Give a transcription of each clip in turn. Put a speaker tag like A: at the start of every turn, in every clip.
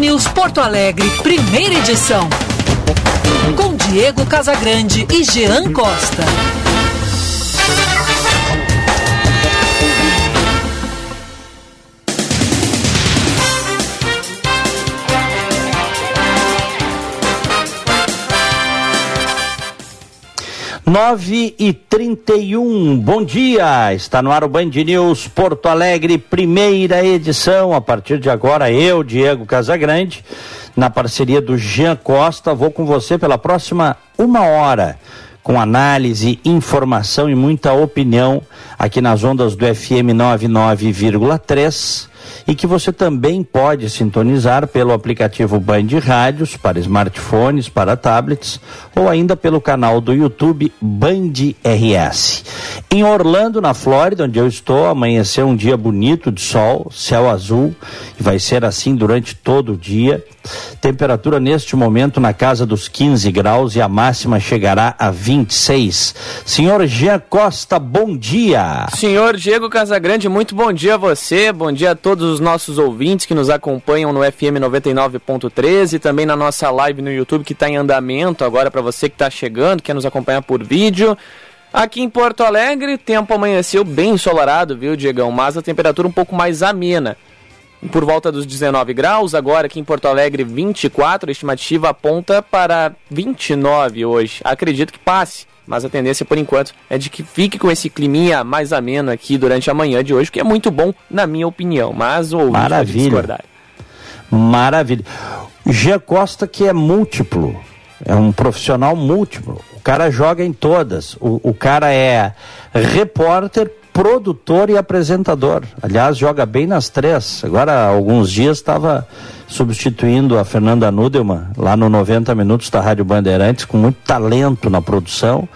A: News Porto Alegre, primeira edição. Com Diego Casagrande e Jean Costa.
B: Nove e trinta e um, bom dia, está no ar o Band News Porto Alegre, primeira edição, a partir de agora eu, Diego Casagrande, na parceria do Jean Costa, vou com você pela próxima uma hora, com análise, informação e muita opinião aqui nas ondas do FM 99,3 e que você também pode sintonizar pelo aplicativo Band Rádios para smartphones, para tablets ou ainda pelo canal do YouTube Band RS. Em Orlando, na Flórida, onde eu estou, amanheceu um dia bonito de sol, céu azul, e vai ser assim durante todo o dia. Temperatura neste momento na casa dos 15 graus e a máxima chegará a 26. Senhor Jean Costa, bom dia.
C: Senhor Diego Casagrande, muito bom dia a você, bom dia a todos os nossos ouvintes que nos acompanham no FM 99.13 e também na nossa live no YouTube que está em andamento agora para você que está chegando, quer nos acompanhar por vídeo. Aqui em Porto Alegre, tempo amanheceu bem ensolarado, viu, Diegão? Mas a temperatura um pouco mais amena por volta dos 19 graus, agora aqui em Porto Alegre 24, a estimativa aponta para 29 hoje. Acredito que passe, mas a tendência por enquanto é de que fique com esse climinha mais ameno aqui durante a manhã de hoje, que é muito bom na minha opinião, mas o
B: Maravilha. discordar. Maravilha. Gia Costa que é múltiplo, é um profissional múltiplo. O cara joga em todas. O, o cara é repórter, produtor e apresentador. Aliás, joga bem nas três. Agora, há alguns dias estava substituindo a Fernanda Nudelman lá no 90 Minutos da Rádio Bandeirantes, com muito talento na produção.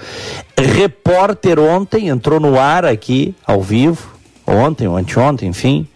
B: Repórter ontem, entrou no ar aqui, ao vivo, ontem ou anteontem, enfim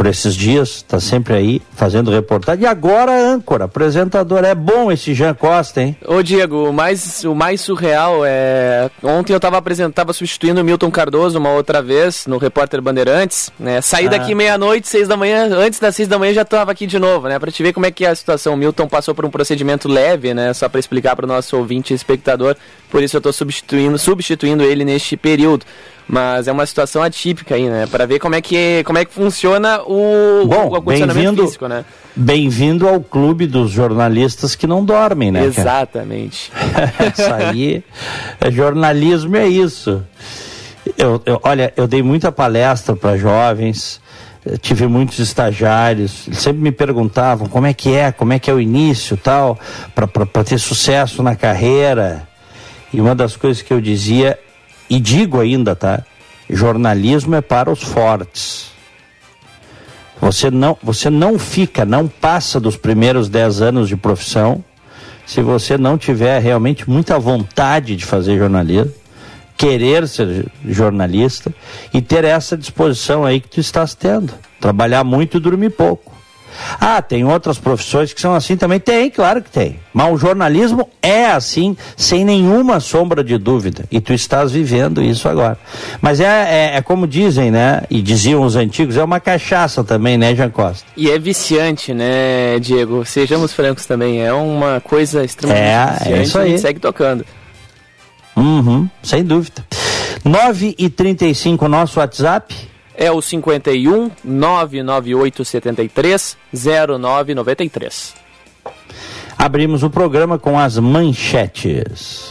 B: por esses dias, está sempre aí fazendo reportagem. E agora âncora, apresentador. É bom esse Jean Costa, hein?
C: Ô Diego, o mais, o mais surreal é. Ontem eu estava apresentando, substituindo o Milton Cardoso uma outra vez no Repórter Bandeirantes. Né? Saí ah. daqui meia-noite, seis da manhã, antes das seis da manhã já estava aqui de novo, né? Pra te ver como é que é a situação. O Milton passou por um procedimento leve, né? Só para explicar para o nosso ouvinte e espectador. Por isso eu estou substituindo, substituindo ele neste período. Mas é uma situação atípica aí, né? Para ver como é que como é que funciona o,
B: Bom,
C: o
B: acondicionamento físico, né? Bem-vindo ao clube dos jornalistas que não dormem, né?
C: Exatamente.
B: isso aí é jornalismo é isso. Eu, eu, olha, eu dei muita palestra para jovens, tive muitos estagiários, eles sempre me perguntavam como é que é, como é que é o início tal, para ter sucesso na carreira. E uma das coisas que eu dizia e digo ainda, tá? Jornalismo é para os fortes. Você não, você não fica, não passa dos primeiros 10 anos de profissão se você não tiver realmente muita vontade de fazer jornalismo, querer ser jornalista e ter essa disposição aí que tu estás tendo. Trabalhar muito e dormir pouco. Ah, tem outras profissões que são assim também? Tem, claro que tem. Mas o jornalismo é assim, sem nenhuma sombra de dúvida. E tu estás vivendo isso agora. Mas é, é, é como dizem, né? E diziam os antigos, é uma cachaça também, né, Jean Costa?
C: E é viciante, né, Diego? Sejamos francos também. É uma coisa extremamente é, é viciante. É isso aí. A gente segue tocando.
B: Uhum, sem dúvida. 9 e 35 nosso WhatsApp
C: é o 51 998 73 0993.
B: Abrimos o programa com as manchetes.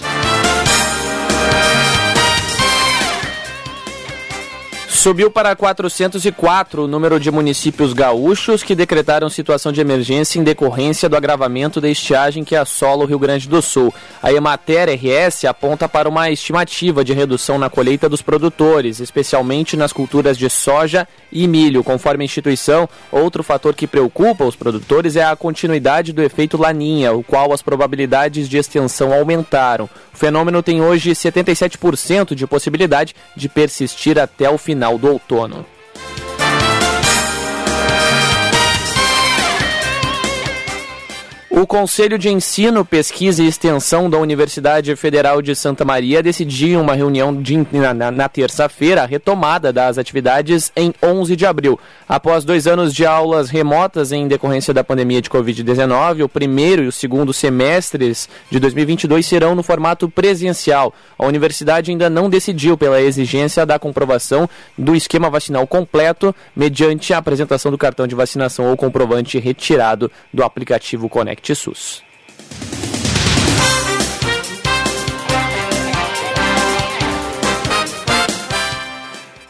C: Subiu para 404 o número de municípios gaúchos que decretaram situação de emergência em decorrência do agravamento da estiagem que assola o Rio Grande do Sul. A Emater RS aponta para uma estimativa de redução na colheita dos produtores, especialmente nas culturas de soja e milho. Conforme a instituição, outro fator que preocupa os produtores é a continuidade do efeito laninha, o qual as probabilidades de extensão aumentaram. O fenômeno tem hoje 77% de possibilidade de persistir até o final final do outono. O Conselho de Ensino, Pesquisa e Extensão da Universidade Federal de Santa Maria decidiu em uma reunião de, na, na, na terça-feira a retomada das atividades em 11 de abril. Após dois anos de aulas remotas em decorrência da pandemia de Covid-19, o primeiro e o segundo semestres de 2022 serão no formato presencial. A universidade ainda não decidiu pela exigência da comprovação do esquema vacinal completo mediante a apresentação do cartão de vacinação ou comprovante retirado do aplicativo Conect. SUS.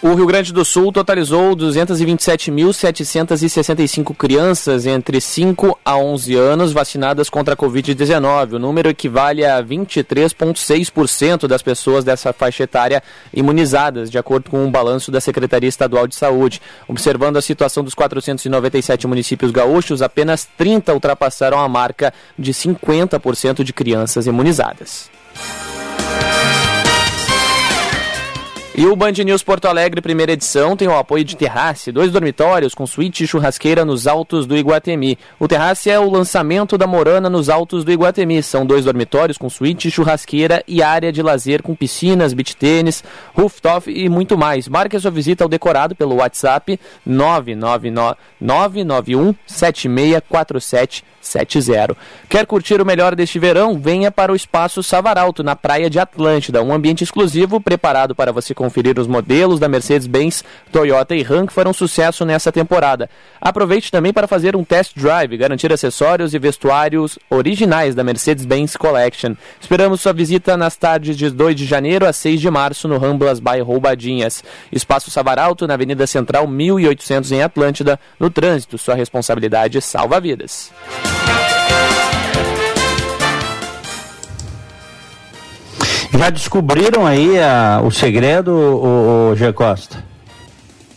C: O Rio Grande do Sul totalizou 227.765 crianças entre 5 a 11 anos vacinadas contra a Covid-19. O número equivale a 23,6% das pessoas dessa faixa etária imunizadas, de acordo com um balanço da Secretaria Estadual de Saúde. Observando a situação dos 497 municípios gaúchos, apenas 30 ultrapassaram a marca de 50% de crianças imunizadas. E o Band News Porto Alegre, primeira edição, tem o apoio de Terrace, dois dormitórios com suíte e churrasqueira nos altos do Iguatemi. O Terrace é o lançamento da Morana nos altos do Iguatemi. São dois dormitórios com suíte, churrasqueira e área de lazer com piscinas, beach tênis, rooftop e muito mais. Marque sua visita ao decorado pelo WhatsApp 991 7647 70. Quer curtir o melhor deste verão? Venha para o Espaço Savaralto, na Praia de Atlântida, um ambiente exclusivo preparado para você conferir os modelos da Mercedes-Benz, Toyota e Ram que farão sucesso nessa temporada. Aproveite também para fazer um test drive, garantir acessórios e vestuários originais da Mercedes-Benz Collection. Esperamos sua visita nas tardes de 2 de janeiro a 6 de março no Ramblas by Roubadinhas. Espaço Savaralto, na Avenida Central 1800 em Atlântida, no trânsito. Sua responsabilidade salva vidas.
B: Já descobriram aí a, o segredo, o, o G. Costa?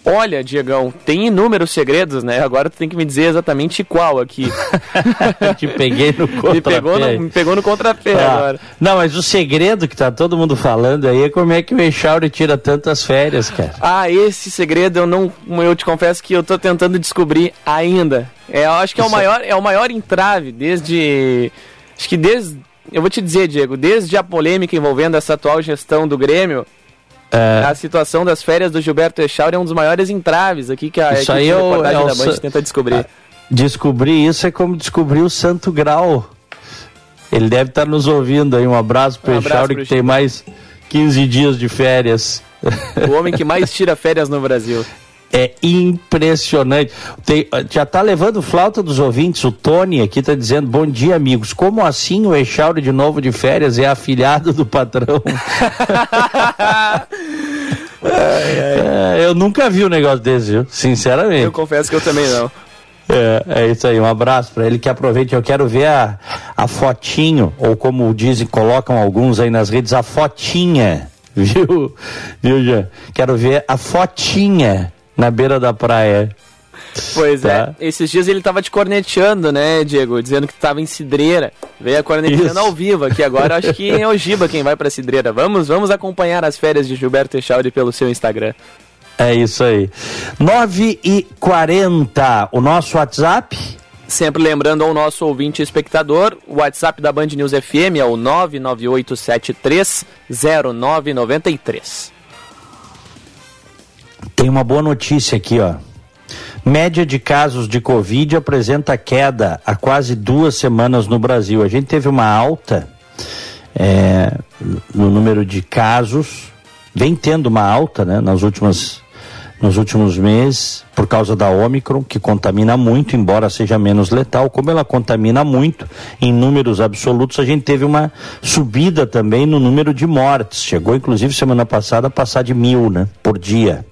C: Olha, Diegão, tem inúmeros segredos, né? Agora tu tem que me dizer exatamente qual aqui.
B: Te peguei no contrapé.
C: Me pegou no, me pegou no contrapé ah, agora.
B: Não, mas o segredo que tá todo mundo falando aí é como é que o Echauri tira tantas férias, cara.
C: Ah, esse segredo eu não. Eu te confesso que eu tô tentando descobrir ainda. É, eu acho que é o, maior, é o maior entrave desde. Acho que desde eu vou te dizer, Diego, desde a polêmica envolvendo essa atual gestão do Grêmio, é... a situação das férias do Gilberto Echauri é um dos maiores entraves aqui que a
B: isso aí é o, é
C: da Band tenta descobrir.
B: Descobrir isso é como descobrir o Santo Grau. Ele deve estar nos ouvindo aí. Um abraço para um Echauri que tem mais 15 dias de férias.
C: O homem que mais tira férias no Brasil.
B: É impressionante. Tem, já está levando flauta dos ouvintes. O Tony aqui está dizendo: Bom dia, amigos. Como assim o Echauri de novo de férias é afilhado do patrão? É, eu nunca vi um negócio desse, viu? Sinceramente.
C: Eu confesso que eu também não.
B: É, é isso aí, um abraço para ele que aproveite. Eu quero ver a, a fotinho, ou como dizem, colocam alguns aí nas redes, a fotinha, viu? Viu, Jean? Quero ver a fotinha na beira da praia.
C: Pois tá. é, esses dias ele tava te corneteando, né, Diego? Dizendo que tava em Cidreira. Veio a corneteando ao vivo aqui agora. Acho que é o Giba quem vai pra Cidreira. Vamos, vamos acompanhar as férias de Gilberto Echauri pelo seu Instagram.
B: É isso aí. 9 e 40 o nosso WhatsApp.
C: Sempre lembrando ao nosso ouvinte espectador, o WhatsApp da Band News FM é o 998730993.
B: Tem uma boa notícia aqui, ó. Média de casos de Covid apresenta queda há quase duas semanas no Brasil. A gente teve uma alta é, no número de casos, vem tendo uma alta né, nas últimas, nos últimos meses, por causa da Omicron, que contamina muito, embora seja menos letal. Como ela contamina muito, em números absolutos, a gente teve uma subida também no número de mortes. Chegou, inclusive, semana passada a passar de mil né, por dia.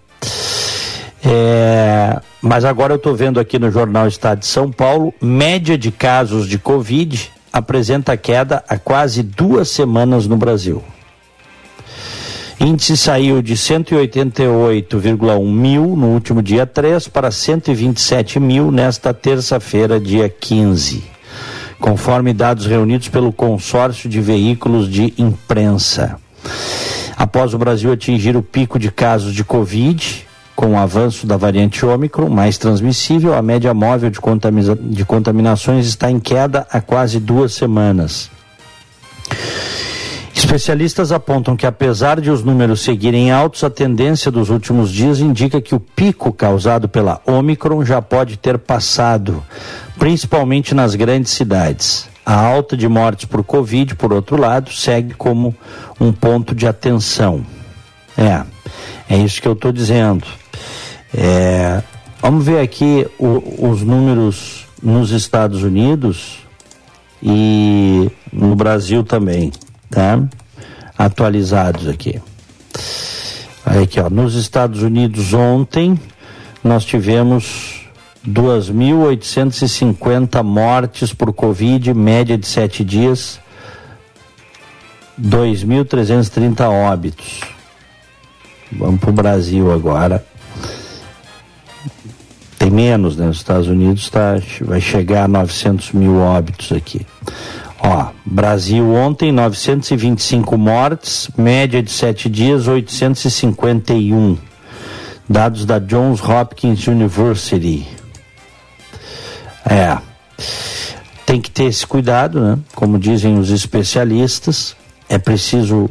B: É, mas agora eu estou vendo aqui no Jornal Estado de São Paulo, média de casos de Covid apresenta queda há quase duas semanas no Brasil. Índice saiu de 188,1 mil no último dia 3 para 127 mil nesta terça-feira, dia 15, conforme dados reunidos pelo consórcio de veículos de imprensa. Após o Brasil atingir o pico de casos de Covid, com o avanço da variante Ômicron, mais transmissível, a média móvel de, contamina de contaminações está em queda há quase duas semanas. Especialistas apontam que, apesar de os números seguirem altos, a tendência dos últimos dias indica que o pico causado pela Omicron já pode ter passado, principalmente nas grandes cidades. A alta de mortes por Covid, por outro lado, segue como um ponto de atenção. É, é isso que eu estou dizendo. É, vamos ver aqui o, os números nos Estados Unidos e no Brasil também, tá? Atualizados aqui. Aqui, ó, nos Estados Unidos ontem nós tivemos 2.850 mortes por Covid, média de sete dias, 2.330 óbitos. Vamos para o Brasil agora. Tem menos, né? Os Estados Unidos tá, vai chegar a 900 mil óbitos aqui. Ó, Brasil ontem, 925 mortes, média de sete dias, 851. Dados da Johns Hopkins University. É. Tem que ter esse cuidado, né? Como dizem os especialistas, é preciso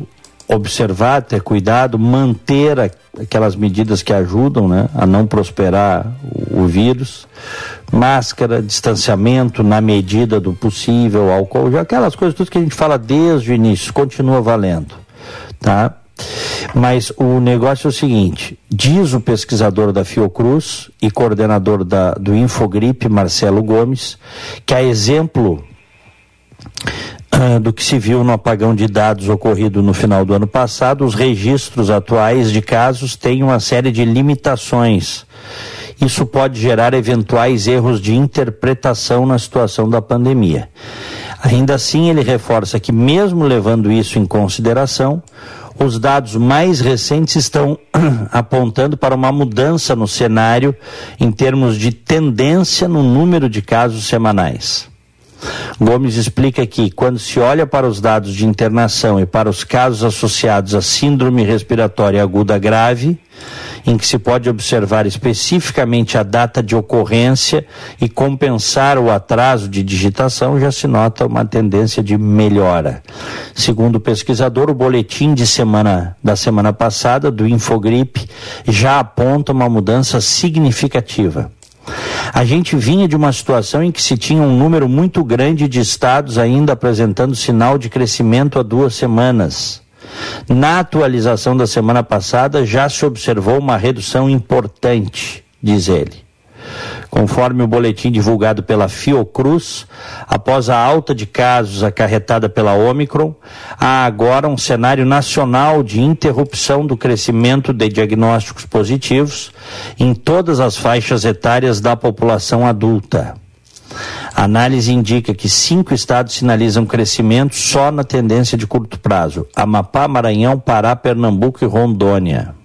B: observar, ter cuidado, manter aquelas medidas que ajudam né, a não prosperar o, o, vírus. Máscara, distanciamento na medida do possível, álcool, já aquelas coisas tudo que a gente fala desde o início, continua valendo. Tá? Mas o negócio é o seguinte: diz o pesquisador da Fiocruz e coordenador da, do Infogripe, Marcelo Gomes, que a exemplo uh, do que se viu no apagão de dados ocorrido no final do ano passado, os registros atuais de casos têm uma série de limitações. Isso pode gerar eventuais erros de interpretação na situação da pandemia. Ainda assim, ele reforça que, mesmo levando isso em consideração, os dados mais recentes estão apontando para uma mudança no cenário em termos de tendência no número de casos semanais. Gomes explica que, quando se olha para os dados de internação e para os casos associados à síndrome respiratória aguda grave, em que se pode observar especificamente a data de ocorrência e compensar o atraso de digitação, já se nota uma tendência de melhora. Segundo o pesquisador, o boletim de semana da semana passada do Infogripe já aponta uma mudança significativa. A gente vinha de uma situação em que se tinha um número muito grande de estados ainda apresentando sinal de crescimento há duas semanas. Na atualização da semana passada já se observou uma redução importante, diz ele. Conforme o boletim divulgado pela Fiocruz, após a alta de casos acarretada pela Omicron, há agora um cenário nacional de interrupção do crescimento de diagnósticos positivos em todas as faixas etárias da população adulta. A análise indica que cinco estados sinalizam crescimento só na tendência de curto prazo: Amapá, Maranhão, Pará, Pernambuco e Rondônia.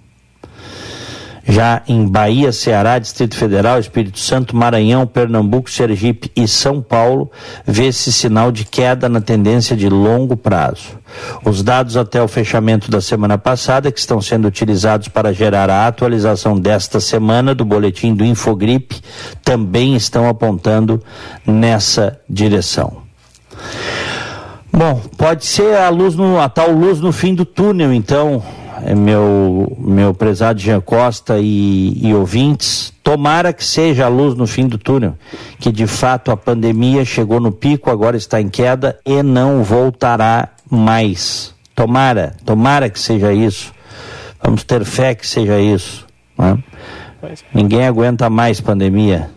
B: Já em Bahia, Ceará, Distrito Federal, Espírito Santo, Maranhão, Pernambuco, Sergipe e São Paulo, vê-se sinal de queda na tendência de longo prazo. Os dados até o fechamento da semana passada, que estão sendo utilizados para gerar a atualização desta semana do boletim do Infogripe, também estão apontando nessa direção. Bom, pode ser a luz no, a tal luz no fim do túnel, então, meu, meu prezado Jean Costa e, e ouvintes, tomara que seja a luz no fim do túnel, que de fato a pandemia chegou no pico, agora está em queda e não voltará mais. Tomara, tomara que seja isso. Vamos ter fé que seja isso. Né? Ninguém aguenta mais pandemia.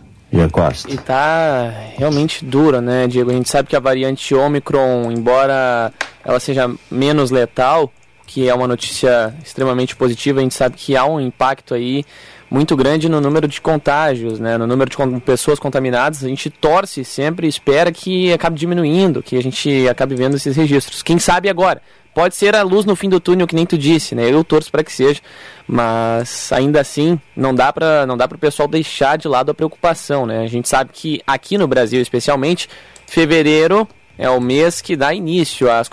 C: E tá realmente dura, né, Diego? A gente sabe que a variante Omicron, embora ela seja menos letal, que é uma notícia extremamente positiva. A gente sabe que há um impacto aí muito grande no número de contágios, né, no número de pessoas contaminadas. A gente torce sempre espera que acabe diminuindo, que a gente acabe vendo esses registros. Quem sabe agora? Pode ser a luz no fim do túnel, que nem tu disse, né? Eu torço para que seja, mas ainda assim não dá para não dá para o pessoal deixar de lado a preocupação, né? A gente sabe que aqui no Brasil, especialmente, fevereiro é o mês que dá início às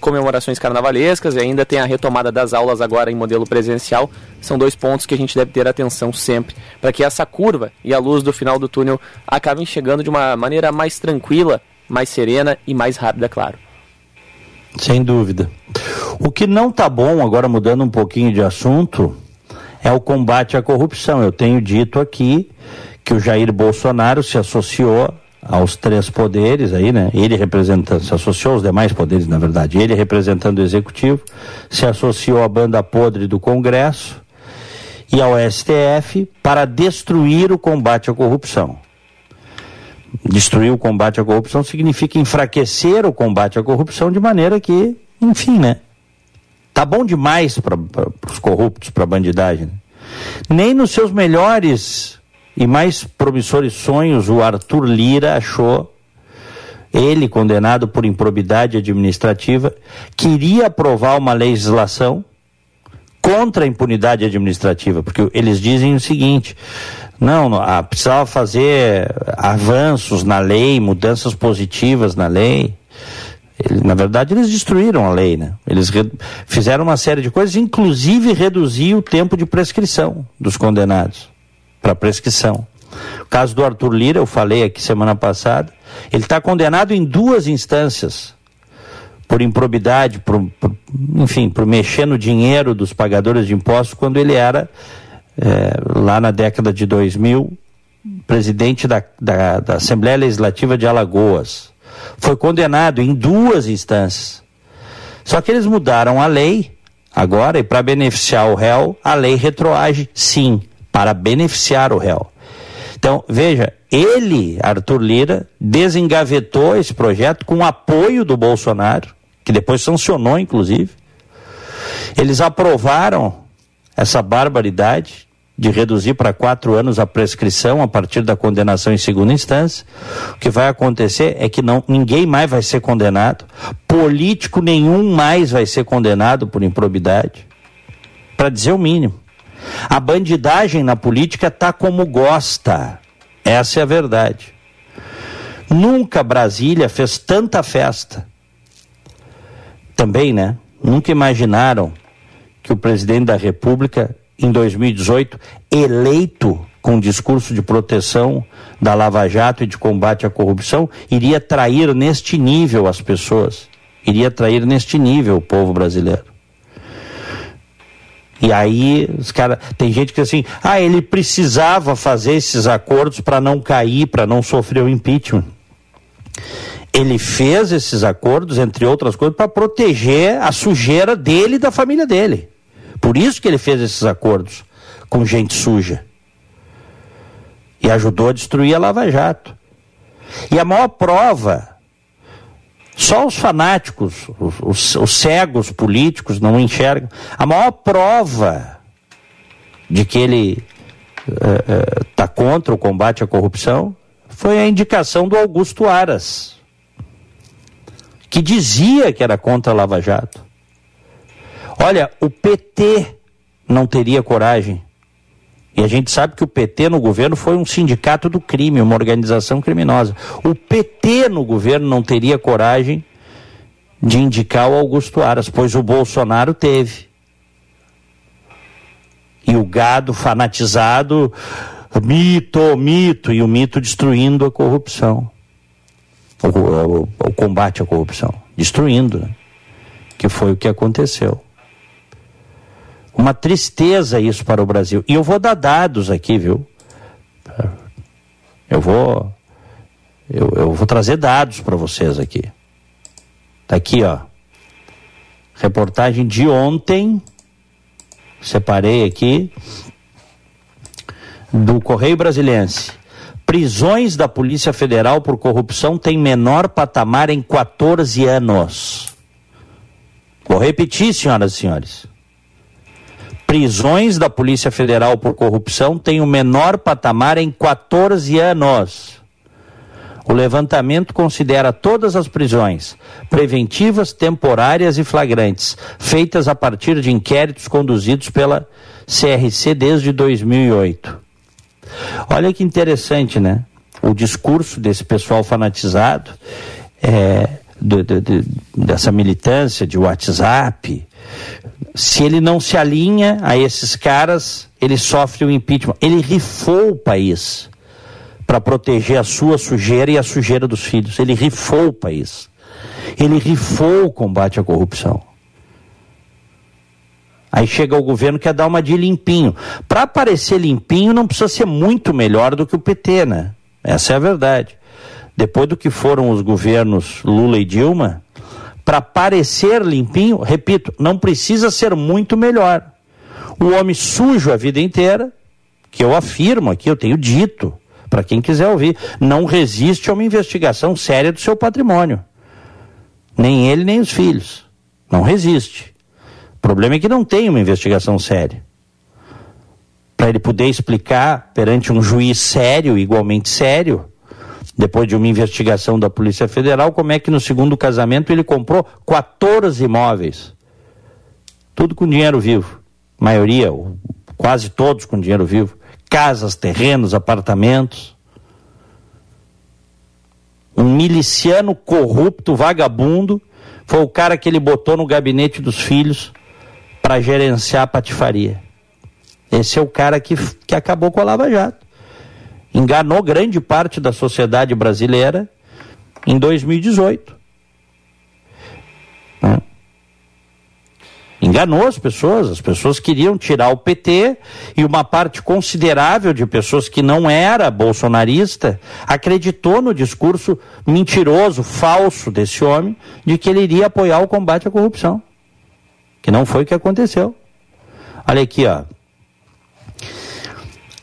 C: comemorações carnavalescas e ainda tem a retomada das aulas agora em modelo presencial. São dois pontos que a gente deve ter atenção sempre para que essa curva e a luz do final do túnel acabem chegando de uma maneira mais tranquila, mais serena e mais rápida, claro.
B: Sem dúvida. O que não está bom, agora mudando um pouquinho de assunto, é o combate à corrupção. Eu tenho dito aqui que o Jair Bolsonaro se associou aos três poderes aí, né? Ele representando, se associou aos demais poderes, na verdade. Ele representando o executivo, se associou à banda podre do Congresso e ao STF para destruir o combate à corrupção. Destruir o combate à corrupção significa enfraquecer o combate à corrupção de maneira que, enfim, né? Tá bom demais para os corruptos, para a bandidagem. Né? Nem nos seus melhores e mais promissores sonhos o Arthur Lira achou ele condenado por improbidade administrativa queria aprovar uma legislação contra a impunidade administrativa, porque eles dizem o seguinte: não, não ah, precisava fazer avanços na lei, mudanças positivas na lei. Ele, na verdade, eles destruíram a lei, né? Eles fizeram uma série de coisas, inclusive reduzir o tempo de prescrição dos condenados para prescrição. O caso do Arthur Lira, eu falei aqui semana passada, ele está condenado em duas instâncias por improbidade, por, por, enfim, por mexer no dinheiro dos pagadores de impostos quando ele era, é, lá na década de 2000, presidente da, da, da Assembleia Legislativa de Alagoas. Foi condenado em duas instâncias. Só que eles mudaram a lei agora e para beneficiar o réu, a lei retroage sim para beneficiar o réu. Então, veja, ele, Arthur Lira, desengavetou esse projeto com o apoio do Bolsonaro, que depois sancionou, inclusive. Eles aprovaram essa barbaridade de reduzir para quatro anos a prescrição a partir da condenação em segunda instância. O que vai acontecer é que não, ninguém mais vai ser condenado, político nenhum mais vai ser condenado por improbidade, para dizer o mínimo. A bandidagem na política está como gosta. Essa é a verdade. Nunca Brasília fez tanta festa. Também, né? Nunca imaginaram que o presidente da República, em 2018, eleito com discurso de proteção da Lava Jato e de combate à corrupção, iria trair neste nível as pessoas. Iria trair neste nível o povo brasileiro. E aí, os cara, tem gente que assim, ah, ele precisava fazer esses acordos para não cair, para não sofrer o impeachment. Ele fez esses acordos, entre outras coisas, para proteger a sujeira dele e da família dele. Por isso que ele fez esses acordos com gente suja. E ajudou a destruir a Lava Jato. E a maior prova só os fanáticos, os, os, os, cegos políticos não enxergam. A maior prova de que ele está uh, uh, contra o combate à corrupção foi a indicação do Augusto Aras, que dizia que era contra a Lava Jato. Olha, o PT não teria coragem e a gente sabe que o PT no governo foi um sindicato do crime, uma organização criminosa. O PT no governo não teria coragem de indicar o Augusto Aras, pois o Bolsonaro teve. E o gado fanatizado, mito, mito, e o mito destruindo a corrupção. O, o, o combate à corrupção. Destruindo, né? que foi o que aconteceu. Uma tristeza isso para o Brasil. E eu vou dar dados aqui, viu? Eu vou eu, eu vou trazer dados para vocês aqui. Tá aqui, ó. Reportagem de ontem. Separei aqui do Correio Brasiliense. Prisões da Polícia Federal por corrupção têm menor patamar em 14 anos. Vou repetir, senhoras e senhores prisões da Polícia Federal por corrupção têm o menor patamar em 14 anos. O levantamento considera todas as prisões, preventivas, temporárias e flagrantes, feitas a partir de inquéritos conduzidos pela CRC desde 2008. Olha que interessante, né? O discurso desse pessoal fanatizado é, de, de, de, dessa militância de WhatsApp, se ele não se alinha a esses caras, ele sofre o impeachment. Ele rifou o país para proteger a sua sujeira e a sujeira dos filhos. Ele rifou o país. Ele rifou o combate à corrupção. Aí chega o governo que quer dar uma de limpinho. Para parecer limpinho, não precisa ser muito melhor do que o PT, né? Essa é a verdade. Depois do que foram os governos Lula e Dilma, para parecer limpinho, repito, não precisa ser muito melhor. O homem sujo a vida inteira, que eu afirmo aqui, eu tenho dito, para quem quiser ouvir, não resiste a uma investigação séria do seu patrimônio. Nem ele, nem os filhos. Não resiste. O problema é que não tem uma investigação séria. Para ele poder explicar perante um juiz sério, igualmente sério, depois de uma investigação da Polícia Federal, como é que no segundo casamento ele comprou 14 imóveis. Tudo com dinheiro vivo. Maioria, quase todos com dinheiro vivo. Casas, terrenos, apartamentos. Um miliciano corrupto, vagabundo, foi o cara que ele botou no gabinete dos filhos para gerenciar a patifaria. Esse é o cara que, que acabou com a Lava Jato enganou grande parte da sociedade brasileira em 2018. Né? Enganou as pessoas, as pessoas queriam tirar o PT e uma parte considerável de pessoas que não era bolsonarista acreditou no discurso mentiroso, falso desse homem de que ele iria apoiar o combate à corrupção. Que não foi o que aconteceu. Olha aqui, ó.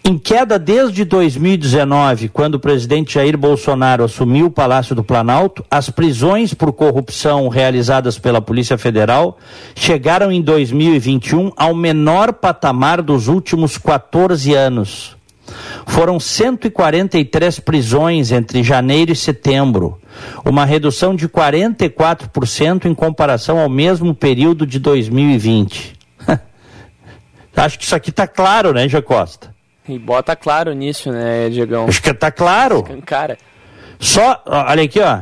B: Em queda desde 2019, quando o presidente Jair Bolsonaro assumiu o Palácio do Planalto, as prisões por corrupção realizadas pela Polícia Federal chegaram em 2021 ao menor patamar dos últimos 14 anos. Foram 143 prisões entre janeiro e setembro, uma redução de 44% em comparação ao mesmo período de 2020. Acho que isso aqui está claro, né, Jacosta?
C: E bota claro nisso, né, Diegão?
B: Acho que tá claro.
C: Cara.
B: Só, olha aqui, ó.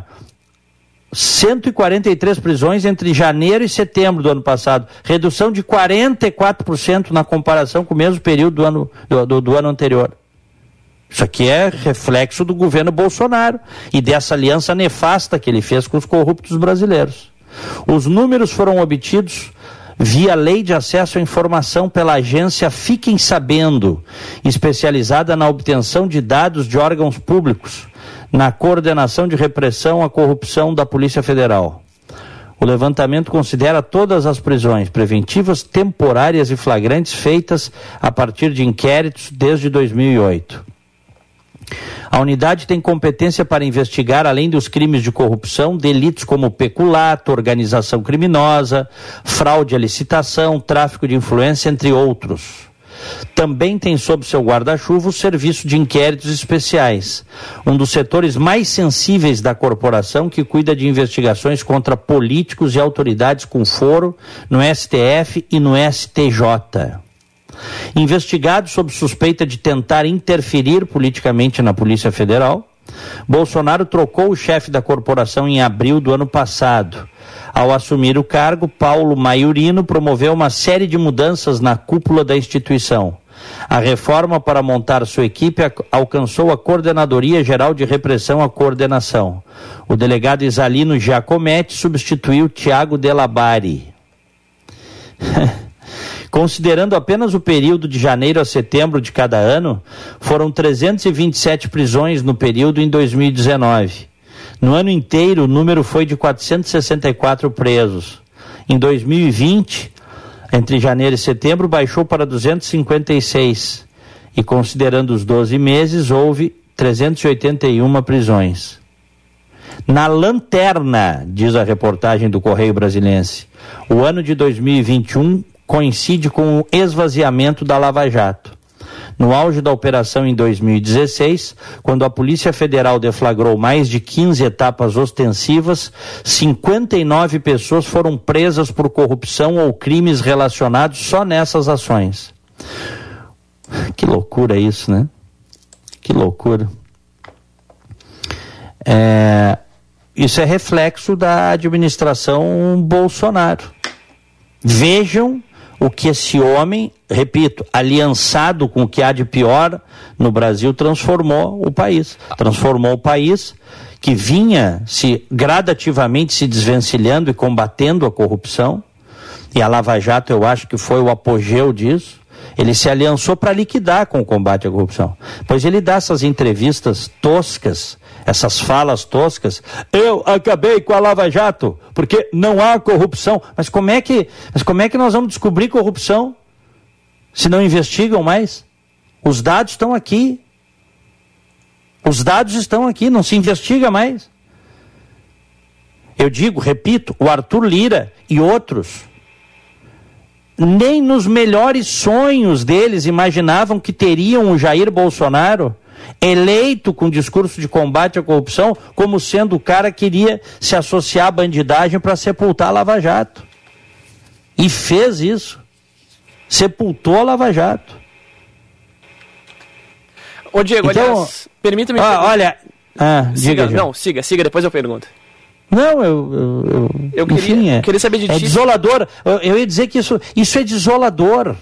B: 143 prisões entre janeiro e setembro do ano passado. Redução de 44% na comparação com o mesmo período do ano, do, do, do ano anterior. Isso aqui é reflexo do governo Bolsonaro e dessa aliança nefasta que ele fez com os corruptos brasileiros. Os números foram obtidos via Lei de Acesso à Informação pela agência Fiquem Sabendo, especializada na obtenção de dados de órgãos públicos, na coordenação de repressão à corrupção da Polícia Federal. O levantamento considera todas as prisões preventivas, temporárias e flagrantes feitas a partir de inquéritos desde 2008. A unidade tem competência para investigar, além dos crimes de corrupção, delitos como peculato, organização criminosa, fraude à licitação, tráfico de influência, entre outros. Também tem sob seu guarda-chuva o Serviço de Inquéritos Especiais, um dos setores mais sensíveis da corporação que cuida de investigações contra políticos e autoridades com foro no STF e no STJ. Investigado sob suspeita de tentar interferir politicamente na Polícia Federal, Bolsonaro trocou o chefe da corporação em abril do ano passado. Ao assumir o cargo, Paulo Maiorino promoveu uma série de mudanças na cúpula da instituição. A reforma para montar sua equipe alcançou a Coordenadoria Geral de Repressão à Coordenação. O delegado Isalino Giacometti substituiu Tiago Delabari. Considerando apenas o período de janeiro a setembro de cada ano, foram 327 prisões no período em 2019. No ano inteiro, o número foi de 464 presos. Em 2020, entre janeiro e setembro, baixou para 256. E considerando os 12 meses, houve 381 prisões. Na lanterna, diz a reportagem do Correio Brasilense, o ano de 2021 coincide com o esvaziamento da Lava Jato. No auge da operação em 2016, quando a Polícia Federal deflagrou mais de 15 etapas ostensivas, 59 pessoas foram presas por corrupção ou crimes relacionados só nessas ações. Que loucura isso, né? Que loucura. É, isso é reflexo da administração Bolsonaro. Vejam o que esse homem, repito, aliançado com o que há de pior no Brasil, transformou o país. Transformou o país que vinha se gradativamente se desvencilhando e combatendo a corrupção. E a Lava Jato, eu acho que foi o apogeu disso. Ele se aliançou para liquidar com o combate à corrupção. Pois ele dá essas entrevistas toscas, essas falas toscas. Eu acabei com a Lava Jato, porque não há corrupção. Mas como é que, mas como é que nós vamos descobrir corrupção se não investigam mais? Os dados estão aqui. Os dados estão aqui, não se investiga mais. Eu digo, repito, o Arthur Lira e outros nem nos melhores sonhos deles imaginavam que teriam o Jair Bolsonaro eleito com discurso de combate à corrupção como sendo o cara que iria se associar à bandidagem para sepultar a Lava Jato. E fez isso. Sepultou a Lava Jato.
C: Ô Diego, então, aliás, permita-me...
B: Ah, olha... Ah,
C: siga, diga, não, siga, siga, depois eu pergunto.
B: Não, eu. Eu, eu,
C: eu queria, enfim, é, queria saber de
B: é ti. É desolador. Eu, eu ia dizer que isso, isso é desolador.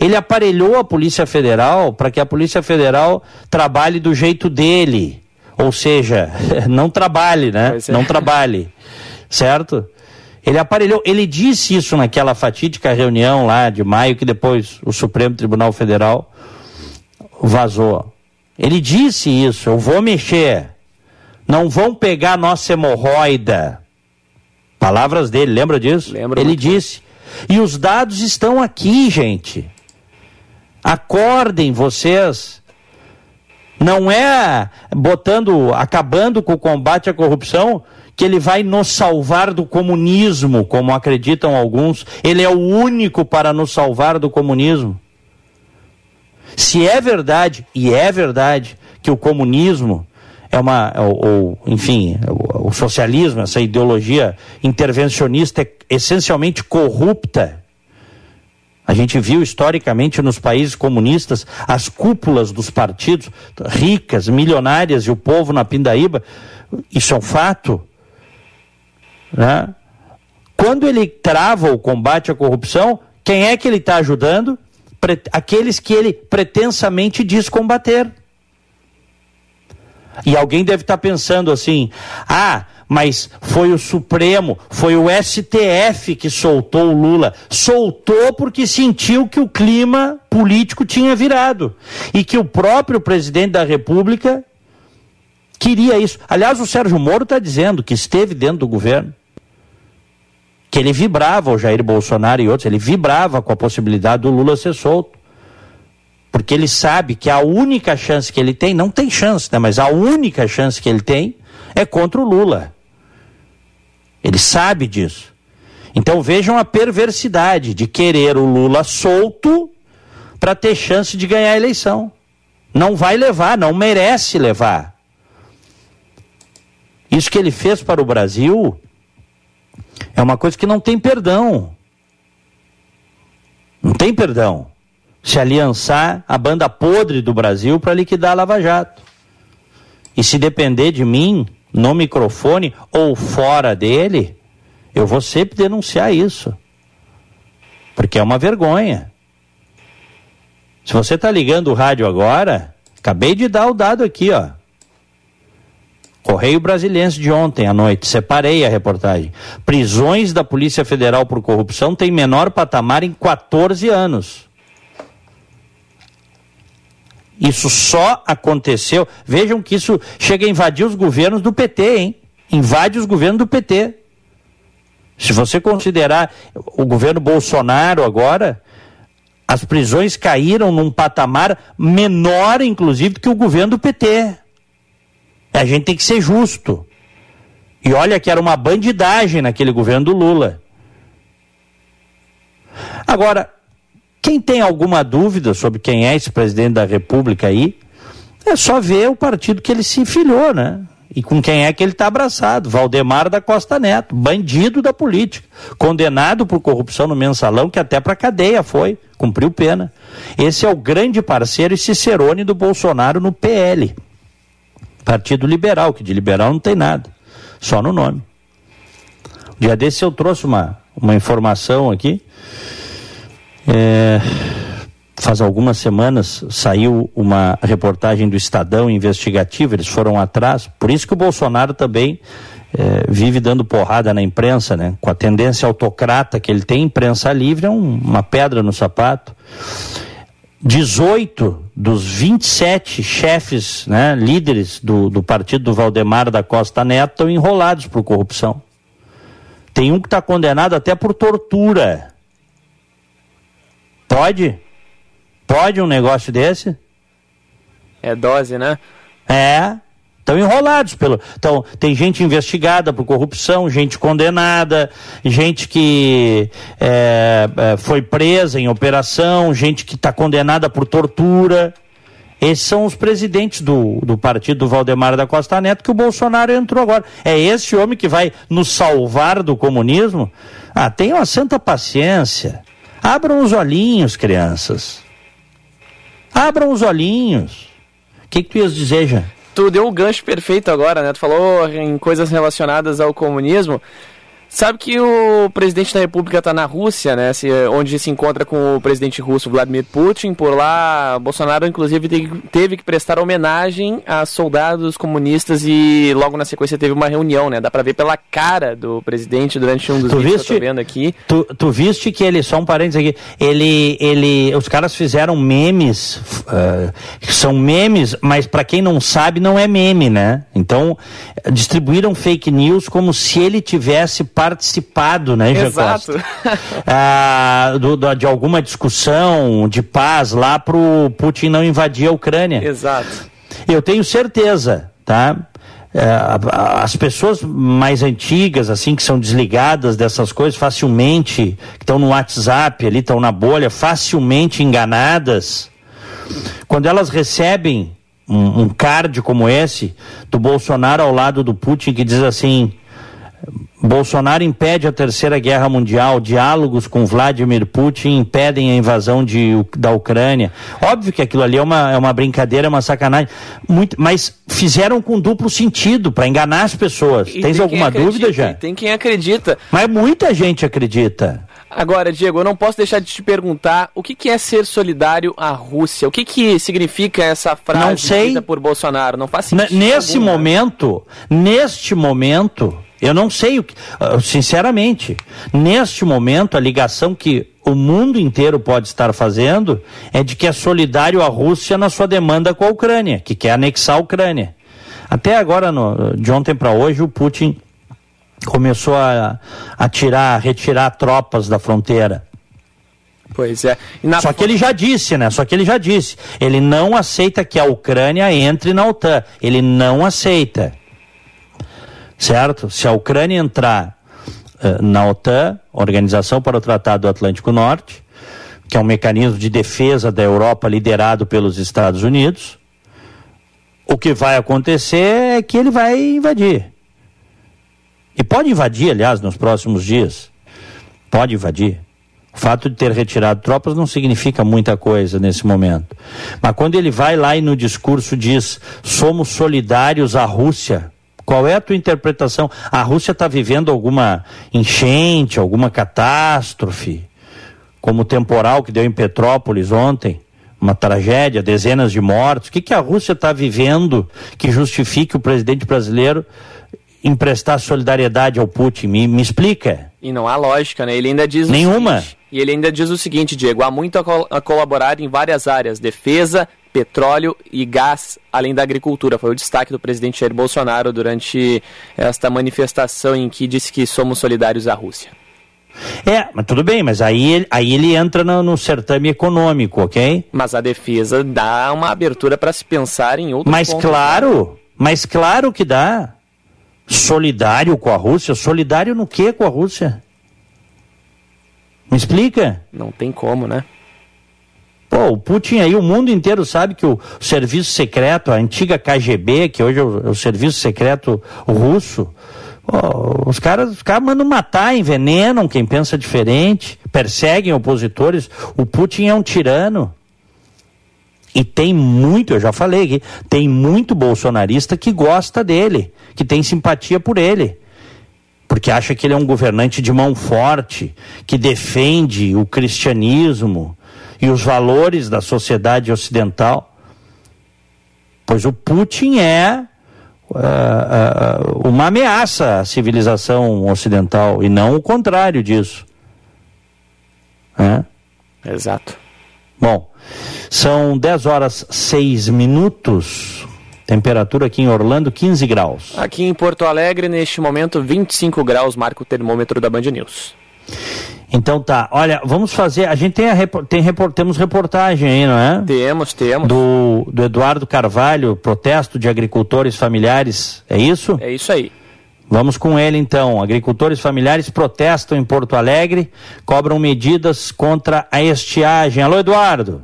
B: Ele aparelhou a Polícia Federal para que a Polícia Federal trabalhe do jeito dele. Ou seja, não trabalhe, né? É. Não trabalhe. Certo? Ele aparelhou, ele disse isso naquela fatídica reunião lá de maio que depois o Supremo Tribunal Federal vazou. Ele disse isso, eu vou mexer. Não vão pegar nossa hemorroida. Palavras dele, lembra disso?
C: Lembro.
B: Ele disse. E os dados estão aqui, gente. Acordem vocês. Não é botando, acabando com o combate à corrupção que ele vai nos salvar do comunismo, como acreditam alguns. Ele é o único para nos salvar do comunismo. Se é verdade, e é verdade, que o comunismo é uma, ou, ou enfim, o, o, socialismo, essa ideologia intervencionista é essencialmente corrupta. A gente viu historicamente nos países comunistas as cúpulas dos partidos, ricas, milionárias e o povo na pindaíba. Isso é um fato. Né? Quando ele trava o combate à corrupção, quem é que ele está ajudando? Aqueles que ele pretensamente diz combater. E alguém deve estar tá pensando assim: ah, mas foi o Supremo, foi o STF que soltou o Lula. Soltou porque sentiu que o clima político tinha virado. E que o próprio presidente da República queria isso. Aliás, o Sérgio Moro está dizendo que esteve dentro do governo. Que ele vibrava, o Jair Bolsonaro e outros, ele vibrava com a possibilidade do Lula ser solto porque ele sabe que a única chance que ele tem, não tem chance, né, mas a única chance que ele tem é contra o Lula. Ele sabe disso. Então vejam a perversidade de querer o Lula solto para ter chance de ganhar a eleição. Não vai levar, não merece levar. Isso que ele fez para o Brasil é uma coisa que não tem perdão. Não tem perdão se aliançar a banda podre do Brasil para liquidar a Lava Jato. E se depender de mim, no microfone ou fora dele, eu vou sempre denunciar isso. Porque é uma vergonha. Se você está ligando o rádio agora, acabei de dar o dado aqui, ó. Correio Brasiliense de ontem à noite, separei a reportagem. Prisões da Polícia Federal por corrupção têm menor patamar em 14 anos. Isso só aconteceu. Vejam que isso chega a invadir os governos do PT, hein? Invade os governos do PT. Se você considerar o governo Bolsonaro agora, as prisões caíram num patamar menor, inclusive, que o governo do PT. A gente tem que ser justo. E olha que era uma bandidagem naquele governo do Lula. Agora, quem tem alguma dúvida sobre quem é esse presidente da República aí, é só ver o partido que ele se filiou, né? E com quem é que ele está abraçado? Valdemar da Costa Neto, bandido da política, condenado por corrupção no mensalão, que até para cadeia foi, cumpriu pena. Esse é o grande parceiro e cicerone do Bolsonaro no PL, Partido Liberal, que de liberal não tem nada. só no nome. Dia desse eu trouxe uma, uma informação aqui. É, faz algumas semanas saiu uma reportagem do Estadão investigativo, eles foram atrás, por isso que o Bolsonaro também é, vive dando porrada na imprensa, né? Com a tendência autocrata que ele tem, imprensa livre é um, uma pedra no sapato. 18 dos 27 chefes, né, líderes do, do partido do Valdemar da Costa Neto estão enrolados por corrupção. Tem um que está condenado até por tortura. Pode? Pode um negócio desse?
C: É dose, né?
B: É. Estão enrolados pelo. Então, tem gente investigada por corrupção, gente condenada, gente que é, é, foi presa em operação, gente que está condenada por tortura. Esses são os presidentes do, do partido do Valdemar da Costa Neto que o Bolsonaro entrou agora. É esse homem que vai nos salvar do comunismo? Ah, tenham uma santa paciência. Abram os olhinhos, crianças. Abram os olhinhos. O que, que tu ias dizer?
C: Tu deu o gancho perfeito agora, né? Tu falou em coisas relacionadas ao comunismo. Sabe que o presidente da República está na Rússia, né? Se, onde se encontra com o presidente russo Vladimir Putin. Por lá, Bolsonaro, inclusive, teve que prestar homenagem a soldados comunistas e logo na sequência teve uma reunião, né? Dá para ver pela cara do presidente durante um dos
B: tu
C: vídeos
B: viste,
C: que eu tô vendo aqui.
B: Tu, tu viste que ele, só um parênteses aqui, ele, ele, os caras fizeram memes, uh, são memes, mas para quem não sabe, não é meme, né? Então, distribuíram fake news como se ele tivesse participado, né,
C: Exato.
B: ah, do, do, de alguma discussão de paz lá para o Putin não invadir a Ucrânia.
C: Exato.
B: Eu tenho certeza, tá? as pessoas mais antigas, assim, que são desligadas dessas coisas facilmente, que estão no WhatsApp ali, estão na bolha, facilmente enganadas, quando elas recebem um, um card como esse do Bolsonaro ao lado do Putin que diz assim: Bolsonaro impede a Terceira Guerra Mundial, diálogos com Vladimir Putin impedem a invasão de, da Ucrânia. Óbvio que aquilo ali é uma, é uma brincadeira, é uma sacanagem, Muito, mas fizeram com duplo sentido, para enganar as pessoas.
C: E
B: Tens
C: tem
B: alguma
C: acredita,
B: dúvida já?
C: Tem quem acredita.
B: Mas muita gente acredita.
C: Agora, Diego, eu não posso deixar de te perguntar o que, que é ser solidário à Rússia? O que, que significa essa frase dita por Bolsonaro? Não faz
B: N-
C: sentido.
B: Nesse
C: algum, né?
B: momento, neste momento, eu não sei o que, ah, sinceramente, neste momento a ligação que o mundo inteiro pode estar fazendo é de que é solidário à Rússia na sua demanda com a Ucrânia, que quer anexar a Ucrânia. Até agora, no- de ontem para hoje, o Putin começou a, a tirar, a retirar tropas da fronteira.
C: Pois é. Na
B: Só que ele já disse, né? Só que ele já disse. Ele não aceita que a Ucrânia entre na OTAN. Ele não aceita. Certo? Se a Ucrânia entrar eh, na OTAN, Organização para o Tratado do Atlântico Norte, que é um mecanismo de defesa da Europa liderado pelos Estados Unidos, o que vai acontecer é que ele vai invadir. E pode invadir, aliás, nos próximos dias. Pode invadir. O fato de ter retirado tropas não significa muita coisa nesse momento. Mas quando ele vai lá e no discurso diz: somos solidários à Rússia, qual é a tua interpretação? A Rússia está vivendo alguma enchente, alguma catástrofe, como o temporal que deu em Petrópolis ontem? Uma tragédia, dezenas de mortos. O que, que a Rússia está vivendo que justifique o presidente brasileiro emprestar solidariedade ao Putin? Me, me explica.
C: E não há lógica, né? Ele ainda diz
B: Nenhuma.
C: seguinte- e ele ainda diz o seguinte, Diego, há muito a, col- a colaborar em várias áreas, defesa, petróleo e gás, além da agricultura. Foi o destaque do presidente Jair Bolsonaro durante esta manifestação em que disse que somos solidários à Rússia.
B: É, mas tudo bem, mas aí, ele- aí ele entra no, no certame econômico, ok?
C: Mas a defesa dá uma abertura para se pensar em outros
B: Mas
C: pontos, né?
B: claro, mas claro que dá. Solidário com a Rússia? Solidário no que com a Rússia? Me explica?
C: Não tem como, né?
B: Pô, o Putin aí, o mundo inteiro sabe que o serviço secreto, a antiga KGB, que hoje é o, é o serviço secreto russo, pô, os caras, os caras mandam matar, envenenam quem pensa diferente, perseguem opositores. O Putin é um tirano. E tem muito, eu já falei aqui, tem muito bolsonarista que gosta dele, que tem simpatia por ele. Porque acha que ele é um governante de mão forte, que defende o cristianismo e os valores da sociedade ocidental. Pois o Putin é uh, uh, uma ameaça à civilização ocidental e não o contrário disso.
C: É? Exato.
B: Bom, são 10 horas 6 minutos. Temperatura aqui em Orlando, 15 graus.
C: Aqui em Porto Alegre, neste momento, 25 graus, marca o termômetro da Band News.
B: Então tá, olha, vamos fazer. A gente tem, a, tem temos reportagem aí, não é?
C: Temos, temos.
B: Do, do Eduardo Carvalho, protesto de agricultores familiares, é isso?
C: É isso aí.
B: Vamos com ele então. Agricultores familiares protestam em Porto Alegre, cobram medidas contra a estiagem. Alô, Eduardo.